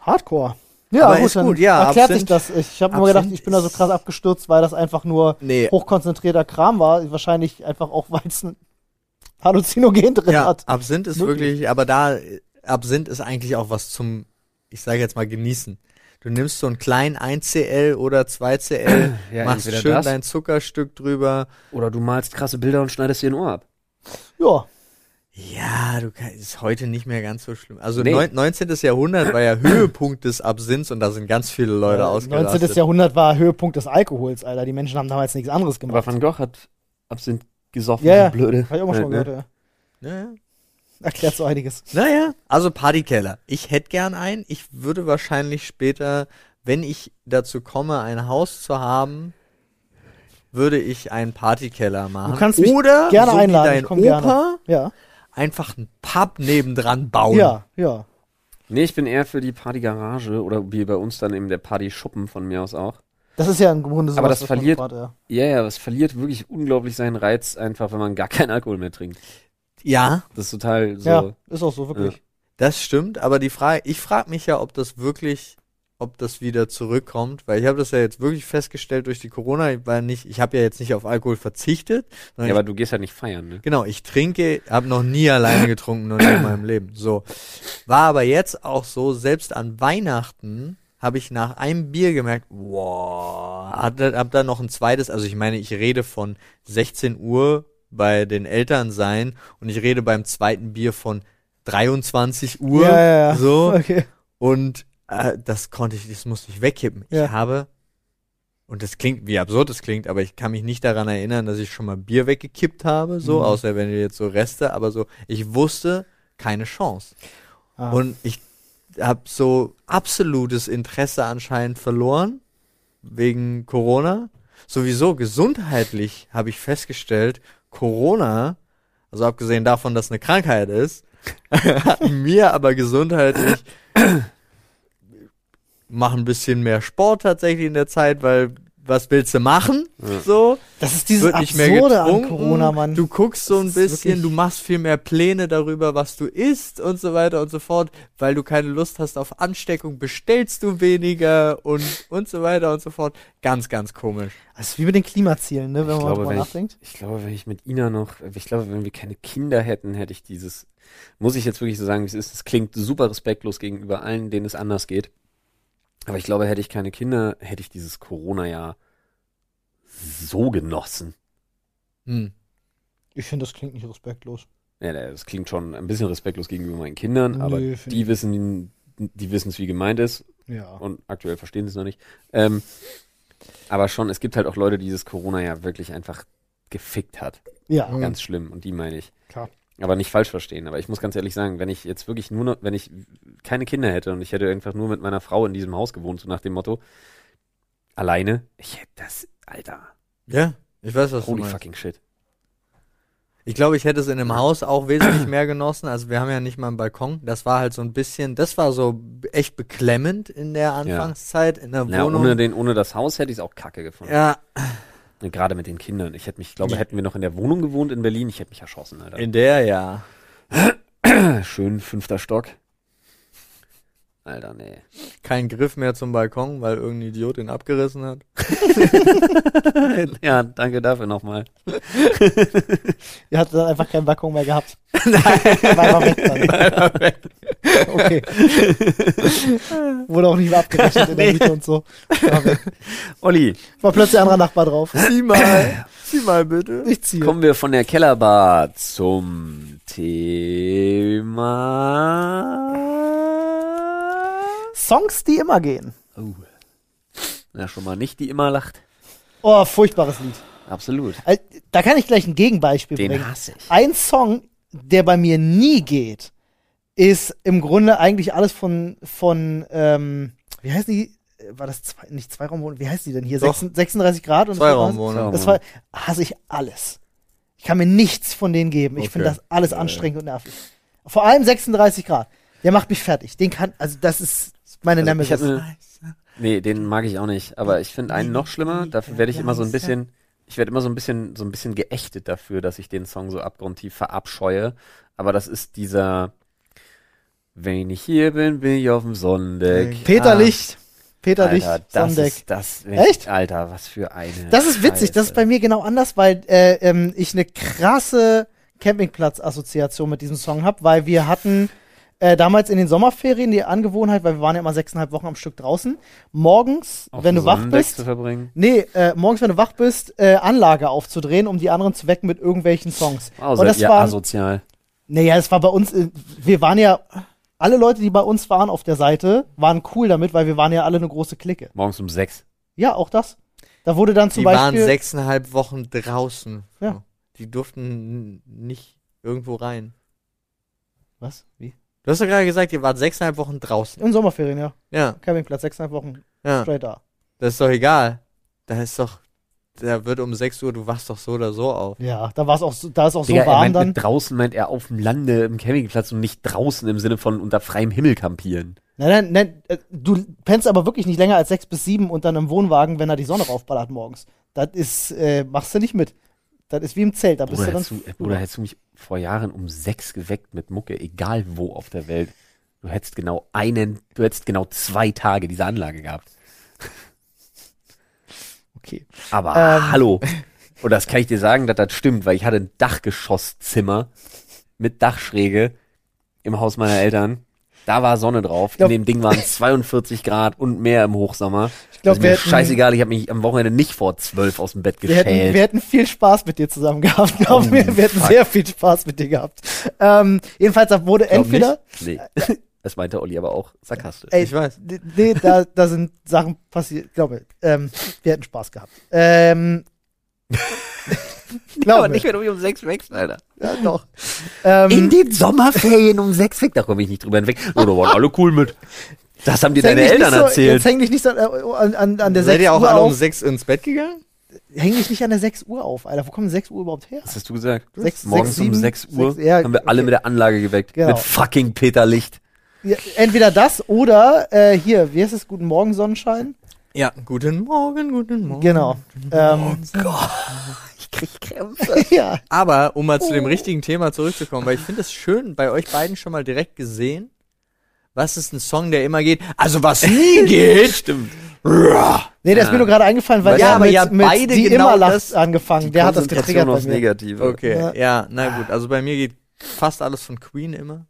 Hardcore. Ja,
Aber
gut,
ist gut, ja,
erklärt sich
Absinth-
das. Ich habe immer gedacht, ich bin da so krass abgestürzt, weil das einfach nur
Nee.
hochkonzentrierter Kram war. Wahrscheinlich einfach auch, weil es ein Halluzinogen drin
Ja,
hat.
Absinth ist
Möglich.
wirklich, aber da, Absinth ist eigentlich auch was zum, ich sage jetzt mal, genießen. Du nimmst so einen kleinen 1CL oder 2CL,
Ja,
machst schön
das.
dein Zuckerstück drüber.
Oder du malst krasse Bilder und schneidest dir ein Ohr ab.
Ja.
Ja, du kann, ist heute nicht mehr ganz so schlimm. Also
Nee.
neun, 19. Jahrhundert war ja Höhepunkt des Absinths und da sind ganz viele Leute
Äh,
ausgerastet.
19. Jahrhundert war Höhepunkt des Alkohols, Alter. Die Menschen haben damals nichts anderes
Aber
gemacht.
Van Gogh hat Absinth gesoffen.
Ja, ja.
Blöde.
Hab ich auch mal schon
Ja,
gehört, ja.
Ja, ja.
Erklärt so einiges.
Naja, also Partykeller. Ich hätte gern einen. Ich würde wahrscheinlich später, wenn ich dazu komme, ein Haus zu haben, würde ich einen Partykeller machen.
Du kannst mich
Oder
gerne
so
einladen,
wie
ich
dein
komm
Opa
gerne. Ja.
Einfach einen Pub nebendran bauen.
Ja, ja.
Nee, ich bin eher für die Partygarage oder wie bei uns dann eben der Partyschuppen von mir aus auch.
Das ist ja im Grunde so
Aber das verliert-
Grad, ja.
Ja, ja, es verliert wirklich unglaublich seinen Reiz einfach, wenn man gar keinen Alkohol mehr trinkt.
Ja,
Das ist total so.
ja, ist auch so, wirklich.
das stimmt. Aber die Frage, ich frage mich ja, ob das wirklich, ob das wieder zurückkommt, weil ich habe das ja jetzt wirklich festgestellt durch die Corona. Ich war nicht, ich habe ja jetzt nicht auf Alkohol verzichtet,
Ja,
ich
aber du gehst halt nicht feiern, ne?
Genau, ich trinke, habe noch nie alleine getrunken, noch nie in meinem Leben. So. War aber jetzt auch so, selbst an Weihnachten habe ich nach einem Bier gemerkt, wow, hab, da- hab da noch ein zweites, also ich meine, ich rede von 16 Uhr bei den Eltern sein und ich rede beim zweiten Bier von 23 Uhr.
Ja, ja, ja.
So.
Okay.
Und äh, das konnte ich, das musste ich wegkippen.
Ja.
Ich habe, und das klingt, wie absurd es klingt, aber ich kann mich nicht daran erinnern, dass ich schon mal Bier weggekippt habe, so,
Mhm.
außer wenn jetzt so Reste, aber so, ich wusste, keine Chance.
Ah.
Und ich habe so absolutes Interesse anscheinend verloren, wegen Corona. Sowieso gesundheitlich habe ich festgestellt, Corona, also abgesehen davon, dass eine Krankheit ist, hat mir aber gesundheitlich mache ein bisschen mehr Sport tatsächlich in der Zeit, weil was willst du machen? So.
Das ist dieses
Wird nicht mehr
Absurde an
getrunken.
Corona, Mann.
Du guckst so ein bisschen,
wirklich-
du machst viel mehr Pläne darüber, was du isst und so weiter und so fort, weil du keine Lust hast auf Ansteckung, bestellst du weniger und und so weiter und so fort. Ganz, ganz komisch.
Das ist wie mit den Klimazielen, ne, wenn
Ich
man drüber
wenn ich,
nachdenkt.
ich glaube, wenn ich mit Ina noch, ich glaube, wenn wir keine Kinder hätten, hätte ich dieses, muss ich jetzt wirklich so sagen, wie es ist, es klingt super respektlos gegenüber allen, denen es anders geht. Aber ich glaube, hätte ich keine Kinder, hätte ich dieses Corona-Jahr so genossen.
Hm.
Ich finde, das klingt nicht respektlos.
Ja, das klingt schon ein bisschen respektlos gegenüber meinen Kindern,
Nö,
aber die wissen, die wissen es, wie gemeint ist
Ja.
und aktuell verstehen sie es noch nicht. Ähm, aber schon, es gibt halt auch Leute, die dieses Corona-Jahr wirklich einfach gefickt hat.
Ja.
Ganz schlimm und die meine ich.
klar.
Aber nicht falsch verstehen. Aber ich muss ganz ehrlich sagen, wenn ich jetzt wirklich nur noch, wenn ich keine Kinder hätte und ich hätte einfach nur mit meiner Frau in diesem Haus gewohnt, so nach dem Motto, alleine, ich hätte das, Alter,
Ja, ich weiß, was du
holy
meinst.
fucking shit.
Ich glaube, ich hätte es in dem Haus auch wesentlich mehr genossen. Also wir haben ja nicht mal einen Balkon. Das war halt so ein bisschen, das war so echt beklemmend in der Anfangszeit in der
Ja,
Wohnung.
ohne, den, ohne das Haus hätte ich es auch kacke gefunden.
ja,
Gerade mit den Kindern. Ich hätte mich, ich glaube, hätten wir noch in der Wohnung gewohnt in Berlin, ich hätte mich erschossen, Alter.
in der ja.
Schön fünfter Stock. Alter, nee.
Kein Griff mehr zum Balkon, weil irgendein Idiot ihn abgerissen hat.
ja, danke dafür nochmal.
Ihr hattet dann einfach keinen Balkon mehr gehabt. War einfach weg dann. Okay. Wurde auch nicht mehr abgerechnet in der Miete und so. War, weg.
Olli,
War plötzlich ein anderer Nachbar drauf.
Sieh mal, sieh mal bitte.
Ich ziehe.
kommen wir von der Kellerbar zum Thema.
Songs, die immer gehen.
Oh. Ja, schon mal nicht, die immer lacht.
Oh, furchtbares Lied.
Absolut.
Äh, Da kann ich gleich ein Gegenbeispiel
Den
bringen.
hasse ich.
Ein Song, der bei mir nie geht, ist im Grunde eigentlich alles von, von ähm, wie heißt die? Äh, War das zwei, nicht Zweiraumwohnung? Wie heißt die denn hier?
Doch.
36, 36 Grad? Und
Zweiraumwohnung.
Das war, hasse ich alles. Ich kann mir nichts von denen geben. Ich
Okay.
finde das alles
Ja,
anstrengend und nervig. Vor allem 36 Grad. Der macht mich fertig. Den kann, also das ist meine
Also
Nemesis.
hatte- Nee, den mag ich auch nicht. Aber ich finde einen noch schlimmer. Dafür werde ich immer so ein bisschen, ich werde immer so ein bisschen, so ein bisschen geächtet dafür, dass ich den Song so abgrundtief verabscheue. Aber das ist dieser, wenn ich hier bin, bin ich auf dem Sonnendeck.
Peter
Ah,
Licht. Peter Licht,
Alter, das
Sonnendeck.
ist, das,
Echt?
Alter, was für eine.
Das ist witzig, das ist
Scheiße.
bei mir genau anders, weil äh, ähm, ich eine krasse Campingplatz-Assoziation mit diesem Song habe, weil wir hatten äh, damals in den Sommerferien die Angewohnheit, weil wir waren ja immer sechseinhalb Wochen am Stück draußen, morgens,
Auf
wenn du wach bist,
zu verbringen.
nee, äh, morgens, wenn du wach bist, äh, Anlage aufzudrehen, um die anderen zu wecken mit irgendwelchen Songs.
Oh,
Und das
ihr
war,
asozial.
naja, es war bei uns, äh, wir waren ja, alle Leute, die bei uns waren auf der Seite, waren cool damit, weil wir waren ja alle eine große Clique.
Morgens um sechs.
Ja, auch das. Da wurde dann zum
Die
Beispiel.
waren sechseinhalb Wochen draußen.
Ja.
Die durften nicht irgendwo rein.
Was? Wie?
Du hast doch gerade gesagt, ihr wart sechseinhalb Wochen draußen.
In Sommerferien, ja.
Ja,
Campingplatz, sechseinhalb Wochen
ja.
straight da.
Das ist doch egal. Da ist doch, da wird um 6 Uhr, du wachst doch so oder so auf.
Ja, da war es auch so, da ist auch so
Digga, er
warm
meint
dann.
mit draußen meint er auf dem Lande im Campingplatz und nicht draußen im Sinne von unter freiem Himmel campieren.
Nein, nein, nein, äh, du pennst aber wirklich nicht länger als sechs bis sieben und dann im Wohnwagen, wenn da die Sonne raufballert morgens. Das ist, äh, machst du nicht mit. Das ist wie im Zelt, da bist
Bruder
du dann.
hättest, du, Bruder, hättest du mich vor Jahren um sechs geweckt mit Mucke, egal wo auf der Welt. Du hättest genau einen, du hättest genau zwei Tage diese Anlage gehabt.
okay.
Aber
Ähm.
hallo. Und das kann ich dir sagen, dass das stimmt, weil ich hatte ein Dachgeschosszimmer mit Dachschräge im Haus meiner Eltern. Da war Sonne drauf.
glaub-
In dem Ding waren 42 Grad und mehr im Hochsommer.
Ich glaube,
also mir
hätten-
scheißegal, ich habe mich am Wochenende nicht vor zwölf aus dem Bett
wir, hätten,
geschält.
wir hätten viel Spaß mit dir zusammen gehabt, glaub
Oh,
mir. Wir hätten
fuck.
sehr viel Spaß mit dir gehabt. Ähm, jedenfalls da wurde
Glaub
entweder.
nicht. Nee. Das meinte Olli aber auch sarkastisch.
Ey,
Ich weiß.
Nee, da, da sind Sachen passiert. Glaube, ähm, wir hätten Spaß gehabt. Ähm, glaub mir.
wenn du mich um sechs wächst, Alter.
Ja, doch. Ähm,
den Sommerferien um sechs weg, da komme ich nicht drüber hinweg. Oh, da waren alle cool mit. Das haben dir deine Eltern
so,
erzählt.
Jetzt häng dich nicht so, an, an, an der
Seid
6
ihr auch
Uhr
alle um
auf.
6 ins Bett gegangen?
Häng dich nicht an der 6 Uhr auf, Alter. Wo kommt denn 6 Uhr überhaupt her?
Was hast du gesagt?
Sechs-
Morgens
sechs,
um
sieben,
6 Uhr
sechs- ja,
haben wir alle
okay.
mit der Anlage geweckt.
Genau.
Mit fucking Peter Licht.
Ja, entweder das oder äh, hier, wie heißt es? Guten Morgen, Sonnenschein?
Ja, guten Morgen, guten Morgen.
Genau. Ähm,
Ich krieg Krämpfe.
ja.
Aber um mal zu dem richtigen Thema zurückzukommen, weil ich finde es schön, bei euch beiden schon mal direkt gesehen, was ist ein Song, der immer geht. Also was nie geht.
Stimmt.
Nee, der ist mir nur gerade eingefallen, weil
Ja, aber
mit,
habt
mit
beide
die
genau
immer lacht
das-
angefangen. Der hat das getriggert bei mir.
Negative.
Okay,
Ja.
ja. na gut. Also bei mir geht fast alles von Queen immer.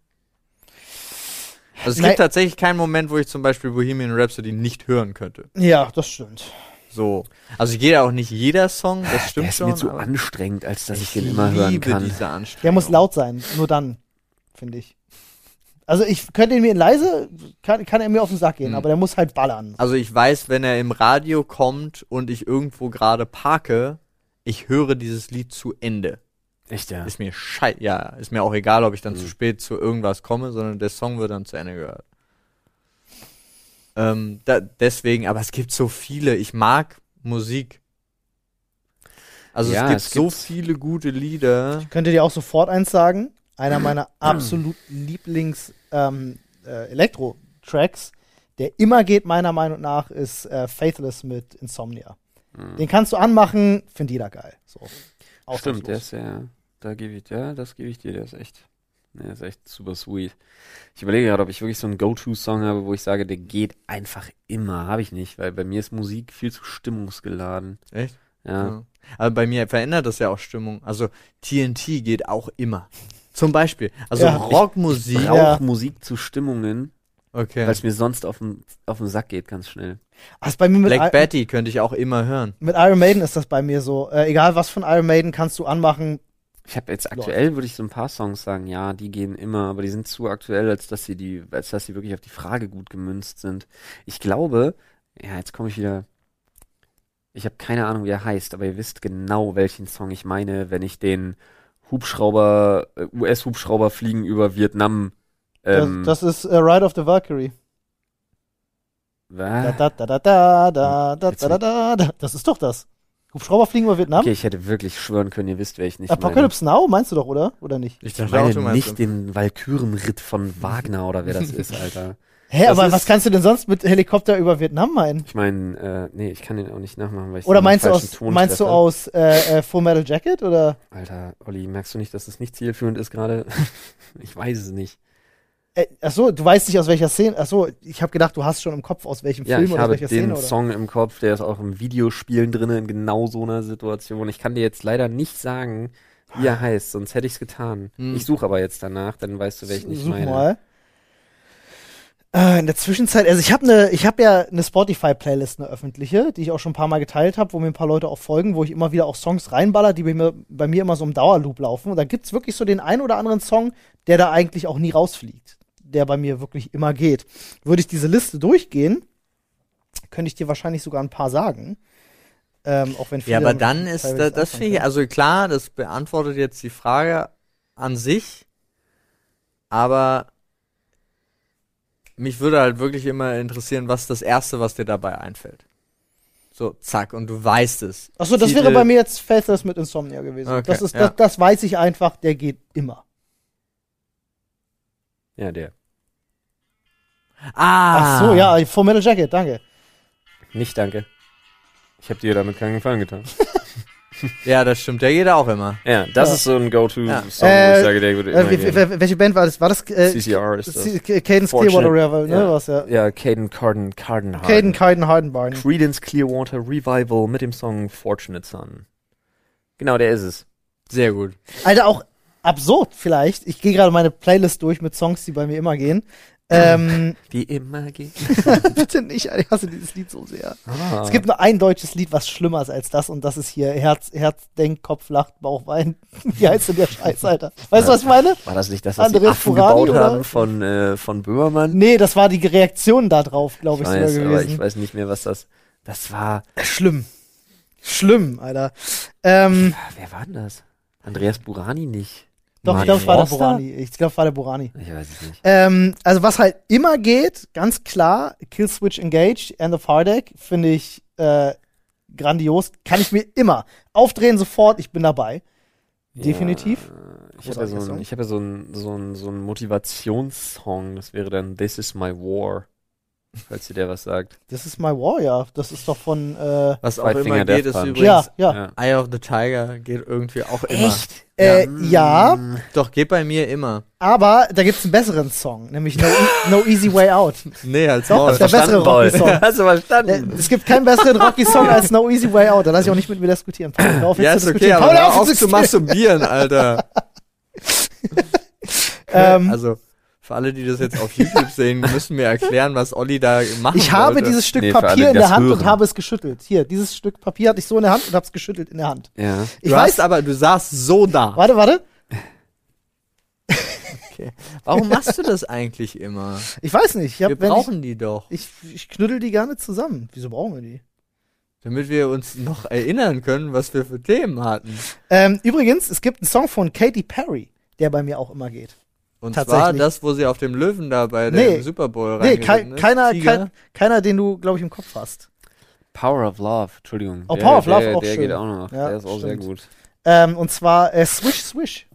Also es
Nein.
gibt tatsächlich keinen Moment, wo ich zum Beispiel Bohemian Rhapsody nicht hören könnte.
Ja, das stimmt.
So. Also geht auch nicht jeder Song, das stimmt
Der ist
schon.
mir zu anstrengend, als dass ich, den immer hören kann.
Diese Anstrengung.
Der muss laut sein, nur dann, finde ich. Also ich könnte ihn mir in leise, kann, kann er mir auf den Sack gehen,
Hm.
aber der muss halt ballern.
Also ich weiß, wenn er im Radio kommt und ich irgendwo gerade parke, ich höre dieses Lied zu Ende.
Echt, ja.
Ist mir schei ja, ist mir auch egal, ob ich dann
Mhm.
zu spät zu irgendwas komme, sondern der Song wird dann zu Ende gehört. Ähm, da, deswegen, aber es gibt so viele. Ich mag Musik. Also
Ja,
es gibt
es
so
gibt-
viele gute Lieder.
Ich könnte dir auch sofort eins sagen. Einer meiner absolut Lieblings ähm, äh, Elektro-Tracks, der immer geht, meiner Meinung nach, ist äh, Faithless mit Insomnia.
Mhm.
Den kannst du anmachen, findet jeder geil. So.
Stimmt, ist ja, da gebe ich, ja, das gebe ich dir, der ist echt, der ist echt super sweet. Ich überlege gerade, ob ich wirklich so einen Go-To-Song habe, wo ich sage, der geht einfach immer. Habe ich nicht, weil bei mir ist Musik viel zu stimmungsgeladen.
Echt?
Ja.
Ja. Aber bei mir verändert das ja auch Stimmung. Also TNT geht auch immer. Zum Beispiel. Also
Ja.
Rockmusik.
Ich brauche
Ja.
Musik zu Stimmungen,
Okay.
weil es mir sonst auf den, auf den Sack geht, ganz schnell.
Ist bei mir mit,
Black
I-
Betty könnte ich auch immer hören.
mit Iron Maiden ist das bei mir so. Äh, egal was von Iron Maiden kannst du anmachen.
Ich habe jetzt aktuell, würde ich so ein paar Songs sagen, ja, die gehen immer, aber die sind zu aktuell, als dass sie die, als dass sie wirklich auf die Frage gut gemünzt sind. Ich glaube, ja, jetzt komme ich wieder. Ich habe keine Ahnung, wie er heißt, aber ihr wisst genau, welchen Song ich meine, wenn ich den Hubschrauber, äh, US-Hubschrauber fliegen über Vietnam. Ähm,
das, das ist äh, Ride of the Valkyrie. Da,
was?
da, da, da, da, da, da, da, da, da, da. Das ist doch das. Hubschrauber fliegen über Vietnam?
Okay, ich hätte wirklich schwören können, ihr wisst, wer ich nicht
Apocalypse Now meinst du doch, oder? Oder nicht?
Ich
meine. Ich
auch,
meine
du meinst
nicht den Walkürenritt von Wagner oder wer das ist, Alter.
Hä,
Das
aber was kannst du denn sonst mit Helikopter über Vietnam meinen?
Ich meine, äh, nee, ich kann den auch nicht nachmachen, weil ich
Oder
den
meinst du
falschen
aus,
Ton
meinst du aus äh, äh, Full Metal Jacket oder?
Alter, Olli, merkst du nicht, dass das nicht zielführend ist gerade? ich weiß es nicht.
Äh, ach so, du weißt nicht aus welcher Szene. Ach so, ich habe gedacht, du hast schon im Kopf aus welchem
Ja,
Film
ich
oder aus
habe
welcher
den
Szene oder?
Song im Kopf, der ist auch im Videospielen drin, in genau so einer Situation. Ich kann dir jetzt leider nicht sagen, wie er heißt, sonst hätte ich es getan.
Hm.
Ich suche aber jetzt danach, dann weißt du, welchen ich
Such
meine.
mal. Äh, in der Zwischenzeit, also ich habe eine, ich habe ja eine Spotify-Playlist, eine öffentliche, die ich auch schon ein paar Mal geteilt habe, wo mir ein paar Leute auch folgen, wo ich immer wieder auch Songs reinballer, die bei mir, bei mir immer so im Dauerloop laufen. Und da gibt's wirklich so den einen oder anderen Song, der da eigentlich auch nie rausfliegt, der bei mir wirklich immer geht. Würde ich diese Liste durchgehen, könnte ich dir wahrscheinlich sogar ein paar sagen. Ähm, auch wenn viele
Ja, aber dann ist da, das finde ich, also klar, das beantwortet jetzt die Frage an sich, aber mich würde halt wirklich immer interessieren, was das Erste, was dir dabei einfällt. So, zack, und du weißt es.
Achso, das
Titel-
wäre bei mir jetzt Faithless mit Insomnia gewesen.
Okay,
das, ist,
ja.
das, das weiß ich einfach, der geht immer.
Ja, der.
Ah!
Ach so, ja, Full Metal Jacket, danke.
Nicht danke. Ich habe dir damit keinen Gefallen getan.
Ja, das stimmt, der geht auch immer.
Ja, das
Ja.
ist so ein Go-To-Song,
Ja.
wo
Äh,
ich sage, der würde
Äh,
immer
wie,
gehen.
wie, welche Band war das? War das äh,
CCR ist das.
Cadence Clearwater Revival, ne?
ja.
Was ja.
Ja, Caden Carden, Carden
Caden Caden Hardenbarn.
Credence Clearwater Revival mit dem Song Fortunate Son. Genau, der ist es.
Sehr gut.
Alter, auch absurd vielleicht. Ich gehe gerade meine Playlist durch mit Songs, die bei mir immer gehen. Ähm,
Wie immer geht.
bitte nicht, ich hasse dieses Lied so sehr.
Ah.
Es gibt nur ein deutsches Lied, was schlimmer ist als das, und das ist hier Herz, Herz, Denk, Kopf, Lacht, Bauch, Wein. Wie heißt denn der Scheiß, Alter? Weißt du, was ich meine?
War das nicht das, was die
Andreas
Affen
Burani,
gebaut
oder?
haben von, äh, von Böhmermann?
Nee, das war die Reaktion da drauf, glaube ich,
ich weiß,
sogar
aber
gewesen.
ich weiß nicht mehr, was das. Das war.
Schlimm. Schlimm, Alter. Ähm,
Wer war denn das? Andreas Burani nicht.
Doch, ich glaube, es war der? Borani. Ich glaube, es war der Borani.
Ich weiß es nicht.
Ähm, also was halt immer geht, ganz klar, Kill Switch Engaged, End of Heartache, finde ich äh, grandios. Kann ich mir immer aufdrehen sofort, ich bin dabei. Definitiv.
Ich habe ja, so ein, ich hab ja so einen so ein, so ein Motivationssong, das wäre dann This is my war. Falls dir der was sagt.
Das ist My War, ja. Das ist doch von, äh,
Was auch immer
Finger
geht, ist übrigens
ja, ja.
Eye of the Tiger geht irgendwie auch immer.
Äh, ja,
Doch, geht bei mir immer.
aber da gibt's einen besseren Song, nämlich No, E- no Easy Way Out.
Nee, als
Doch,
Maul.
der bessere. Rocky-Song.
Hast du
Äh,
verstanden?
Es gibt keinen besseren Rocky-Song als No Easy Way Out. Da lass ich auch nicht mit mir diskutieren. Paul, auf,
Ja, ist okay, aber
Paul, hör
auf
zu
masturbieren, Alter.
Ähm,
also, für alle, die das jetzt auf YouTube sehen, müssen wir erklären, was Olli da machen
Ich habe
wollte.
dieses Stück
Nee, für alle,
Papier
die
in der
das
Hand und
hören.
habe es geschüttelt. Hier, dieses Stück Papier hatte ich so in der Hand und habe es geschüttelt in der Hand.
Ja.
Ich
du
weiß,
hast aber, du saßt so da.
warte, warte.
Warum machst du das eigentlich immer?
Ich weiß nicht. Ich, hab,
Wir
wenn
brauchen die doch,
ich, ich, ich knüttel die gerne zusammen. Wieso brauchen wir die?
damit wir uns noch erinnern können, was wir für Themen hatten.
Ähm, übrigens, es gibt einen Song von Katy Perry, der bei mir auch immer geht.
Und
Tatsächlich.
zwar das, wo sie auf dem Löwen da bei
Nee.
dem Super Bowl
Nee, kei
ist.
keiner, kein, keiner, den du, glaube ich, im Kopf hast.
Power of Love, Entschuldigung.
Oh,
der,
Power of Love
der,
auch
Der
schön.
geht auch noch.
Ja,
der ist auch sehr
stimmt.
gut.
Ähm, und zwar äh, Swish Swish.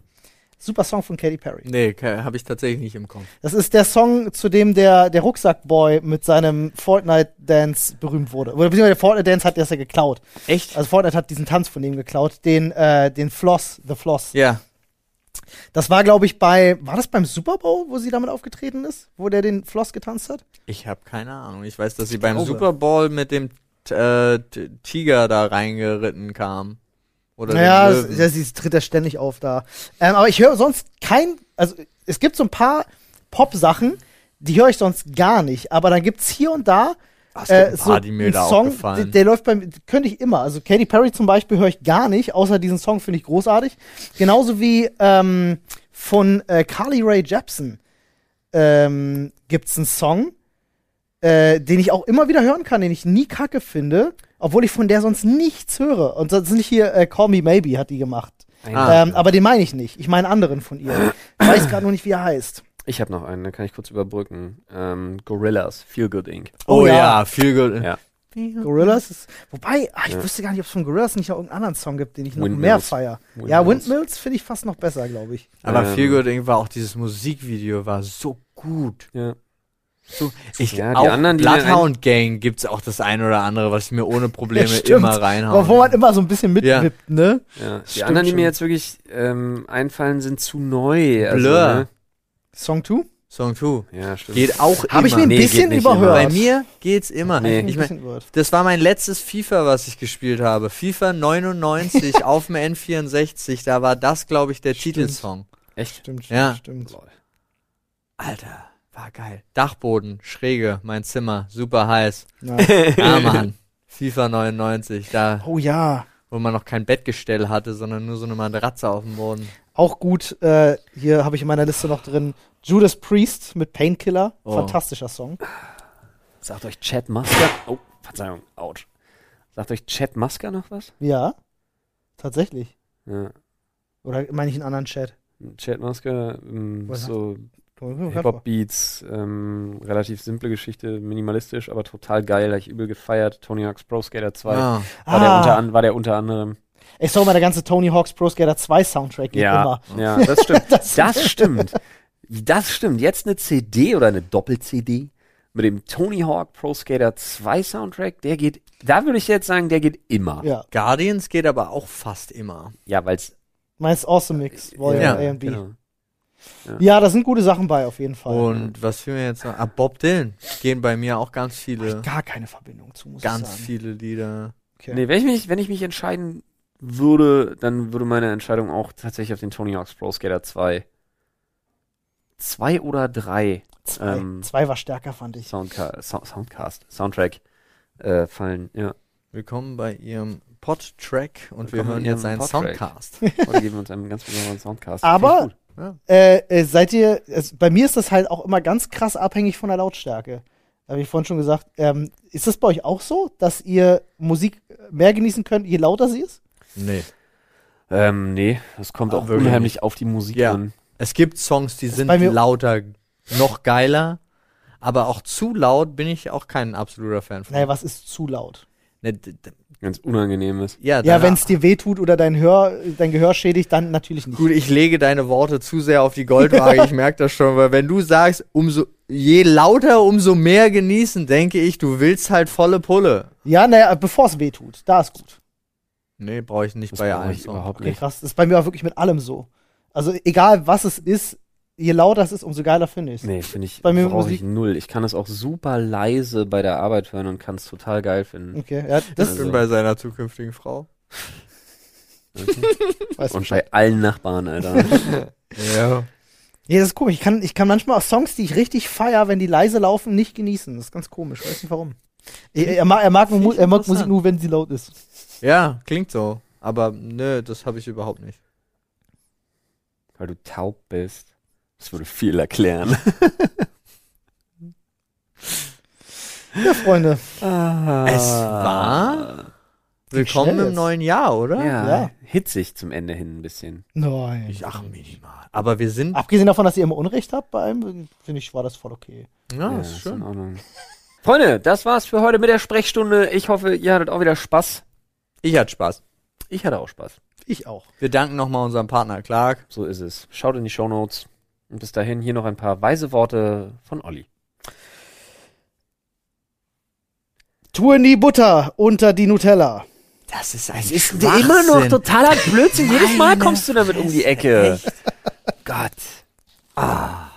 Super Song von Katy Perry.
Nee, habe ich tatsächlich nicht im Kopf.
Das ist der Song, zu dem der, der Rucksackboy mit seinem Fortnite-Dance berühmt wurde. Oder beziehungsweise der Fortnite-Dance hat das ja geklaut.
Echt?
Also Fortnite hat diesen Tanz von dem geklaut. Den, äh, den Floss, The Floss.
Ja.
Das war, glaube ich, bei, war das beim Super Bowl, wo sie damit aufgetreten ist? Wo der den Floss getanzt hat?
Ich habe keine Ahnung. Ich weiß, dass sie beim
glaube.
Super Bowl mit dem äh, Tiger da reingeritten kam. Oder
Naja, es- ja, sie tritt ja ständig auf da. Ähm, aber ich höre sonst kein, also es gibt so ein paar Pop-Sachen, die höre ich sonst gar nicht. Aber dann gibt's hier und da
Es
äh, so
paar, die mir da
Song, der, der läuft bei mir, könnte ich immer. Also Katy Perry zum Beispiel höre ich gar nicht, außer diesen Song finde ich großartig. Genauso wie ähm, von äh, Carly Rae Jepsen ähm, gibt's einen Song, äh, den ich auch immer wieder hören kann, den ich nie kacke finde, obwohl ich von der sonst nichts höre. Und ist nicht hier äh, Call Me Maybe hat die gemacht.
Ah.
ähm, aber den meine ich nicht. Ich meine anderen von ihr. Ich weiß gerade nur nicht, wie er heißt.
Ich habe noch einen, da kann ich kurz überbrücken. Ähm, Gorillas, Feel Good Inc.
oh
Oh
ja,
ja.
viel gut.
Ja.
Gorillas ist. Wobei, ah, ich
Ja.
wüsste gar nicht, ob es von Gorillas nicht noch irgendeinen anderen Song gibt, den ich noch
Windmills.
mehr feier. Ja,
Windmills.
Finde ich fast noch besser, glaube ich.
Aber
Ähm,
viel gut war auch dieses Musikvideo war so gut.
Ja.
So, ich,
Ja, die
auch
anderen, die mir
Bloodhound Gang gibt's auch das ein oder andere, was ich mir ohne Probleme
Ja,
immer reinhauen.
Aber wo man immer so ein bisschen mitwippt, ne?
Ja. Die
Stimmt
anderen, die
schon.
mir jetzt wirklich ähm, einfallen, sind zu neu. Also,
Blur.
Ne?
Song 2?
Song 2.
Ja, stimmt.
Geht auch
Habe ich mir
immer.
ein
Nee,
bisschen
geht nicht
überhört.
Bei mir geht's immer.
Nee.
Ich
ein
mein, das war mein letztes FIFA, was ich gespielt habe. FIFA 99 auf dem N64. Da war das, glaube ich, der
Stimmt.
Titelsong.
Echt?
Stimmt,
Ja.
stimmt.
Alter, war geil. Dachboden, Schräge, mein Zimmer, super heiß.
Ja.
Ja, Mann. FIFA 99, da,
Oh ja.
wo man noch kein Bettgestell hatte, sondern nur so eine Matratze auf dem Boden.
Auch gut, äh, hier habe ich in meiner Liste noch drin Judas Priest mit Painkiller.
Oh.
Fantastischer Song.
Sagt euch Chad Musker. Oh, Verzeihung, ouch. Sagt euch Chad Musker noch was?
Ja. Tatsächlich.
Ja.
Oder meine ich einen anderen Chat?
Chad Musker, ähm, so
Hip-Hop.
Hip-Hop-Beats, ähm, relativ simple Geschichte, minimalistisch, aber total geil, hab ich übel gefeiert. Tony Hawk's Pro Skater 2
Ah,
war, der unter,
Ah,
war der unter anderem.
Ich sag mal, der ganze Tony Hawk's Pro Skater 2 Soundtrack geht
Ja,
immer.
ja, das stimmt.
Das-
Das stimmt. Das stimmt. Jetzt eine CD oder eine Doppel-CD mit dem Tony Hawk Pro Skater 2 Soundtrack, der geht, da würde ich jetzt sagen, der geht immer.
Ja.
Guardians geht aber auch fast immer.
Ja, weil's
Meins Awesome Mix, Volume
Ja,
A und B.
genau.
Ja, da sind gute Sachen bei, auf jeden Fall.
Und was fiel mir jetzt noch? Ah, Bob Dylan. Gehen bei mir auch ganz viele,
ich gar keine Verbindung zu, muss
ganz
ich sagen.
viele Lieder.
Okay.
Nee, wenn ich mich, wenn ich mich entscheiden würde, dann würde meine Entscheidung auch tatsächlich auf den Tony Hawk's Pro Skater 2. Zwei oder drei
Zwei,
ähm,
zwei war stärker, fand ich.
Soundca Sound Soundcast, Soundtrack äh, fallen. Ja.
Willkommen bei ihrem Podtrack und wir
Willkommen
hören
in
jetzt einen
Podtrack.
Soundcast.
Heute geben wir uns einen ganz besonderen Soundcast.
Aber-
gut.
Äh, äh, seid ihr, es, bei mir ist das halt auch immer ganz krass abhängig von der Lautstärke. Habe ich vorhin schon gesagt. Ähm, ist das bei euch auch so, dass ihr Musik mehr genießen könnt, je lauter sie ist?
Nee.
Ähm, nee, das kommt
Auch
auch
wirklich
unheimlich auf die Musik
Ja.
an.
Es gibt Songs, die sind
bei mir-
lauter, noch geiler, aber auch zu laut bin ich auch kein absoluter Fan von.
Naja, was ist zu laut?
Ne,
Ganz unangenehm ist.
ja,
Ja, wenn es dir wehtut oder dein, Hör, dein Gehör schädigt, dann natürlich nicht.
Gut, ich lege deine Worte zu sehr auf die Goldwaage, ich merke das schon, weil wenn du sagst, umso je lauter, umso mehr genießen, denke ich, du willst halt volle Pulle.
Ja, naja, bevor es wehtut, da ist gut.
Nee, brauche ich nicht
Das
bei allen
ich überhaupt
Okay,
nicht.
krass. Das ist bei mir auch wirklich mit allem so. Also egal, was es ist, je lauter es ist, umso geiler finde ich es.
Nee, finde ich,
Bei mir
brauche ich null. Ich kann es auch super leise bei der Arbeit hören und kann es total geil finden.
Okay, ja, das
Ich
Also-
bin bei seiner zukünftigen Frau.
Und
ich.
bei allen Nachbarn, Alter.
Ja.
Ja, das ist komisch. Ich kann, ich kann manchmal auch Songs, die ich richtig feier, wenn die leise laufen, nicht genießen. Das ist ganz komisch. Weiß nicht warum. Er, er, mag, er, mag,
ich
er mag. Musik nur, wenn sie laut ist.
Ja, klingt so. Aber nö, das habe ich überhaupt nicht.
Weil du taub bist. Das würde viel erklären.
Ja, Freunde.
Es war? Willkommen im neuen Jahr, oder?
Ja,
Ja.
hitzig zum Ende hin ein bisschen.
Nein.
Ich, ach, minimal. Aber wir sind.
Abgesehen davon, dass ihr immer Unrecht habt bei einem, finde ich, war das voll okay.
ja,
Ja,
ist schön.
Freunde, das war's für heute mit der Sprechstunde. Ich hoffe, ihr hattet auch wieder Spaß.
Ich hatte Spaß.
Ich hatte auch Spaß.
Ich auch.
Wir danken nochmal unserem Partner Clark.
So ist es. Schaut in die Shownotes. Und bis dahin hier noch ein paar weise Worte von Olli.
Tu in die Butter unter die Nutella.
Das ist ein
Es ist immer noch totaler Blödsinn. Jedes Mal kommst du damit um die Ecke. Gott. Ah.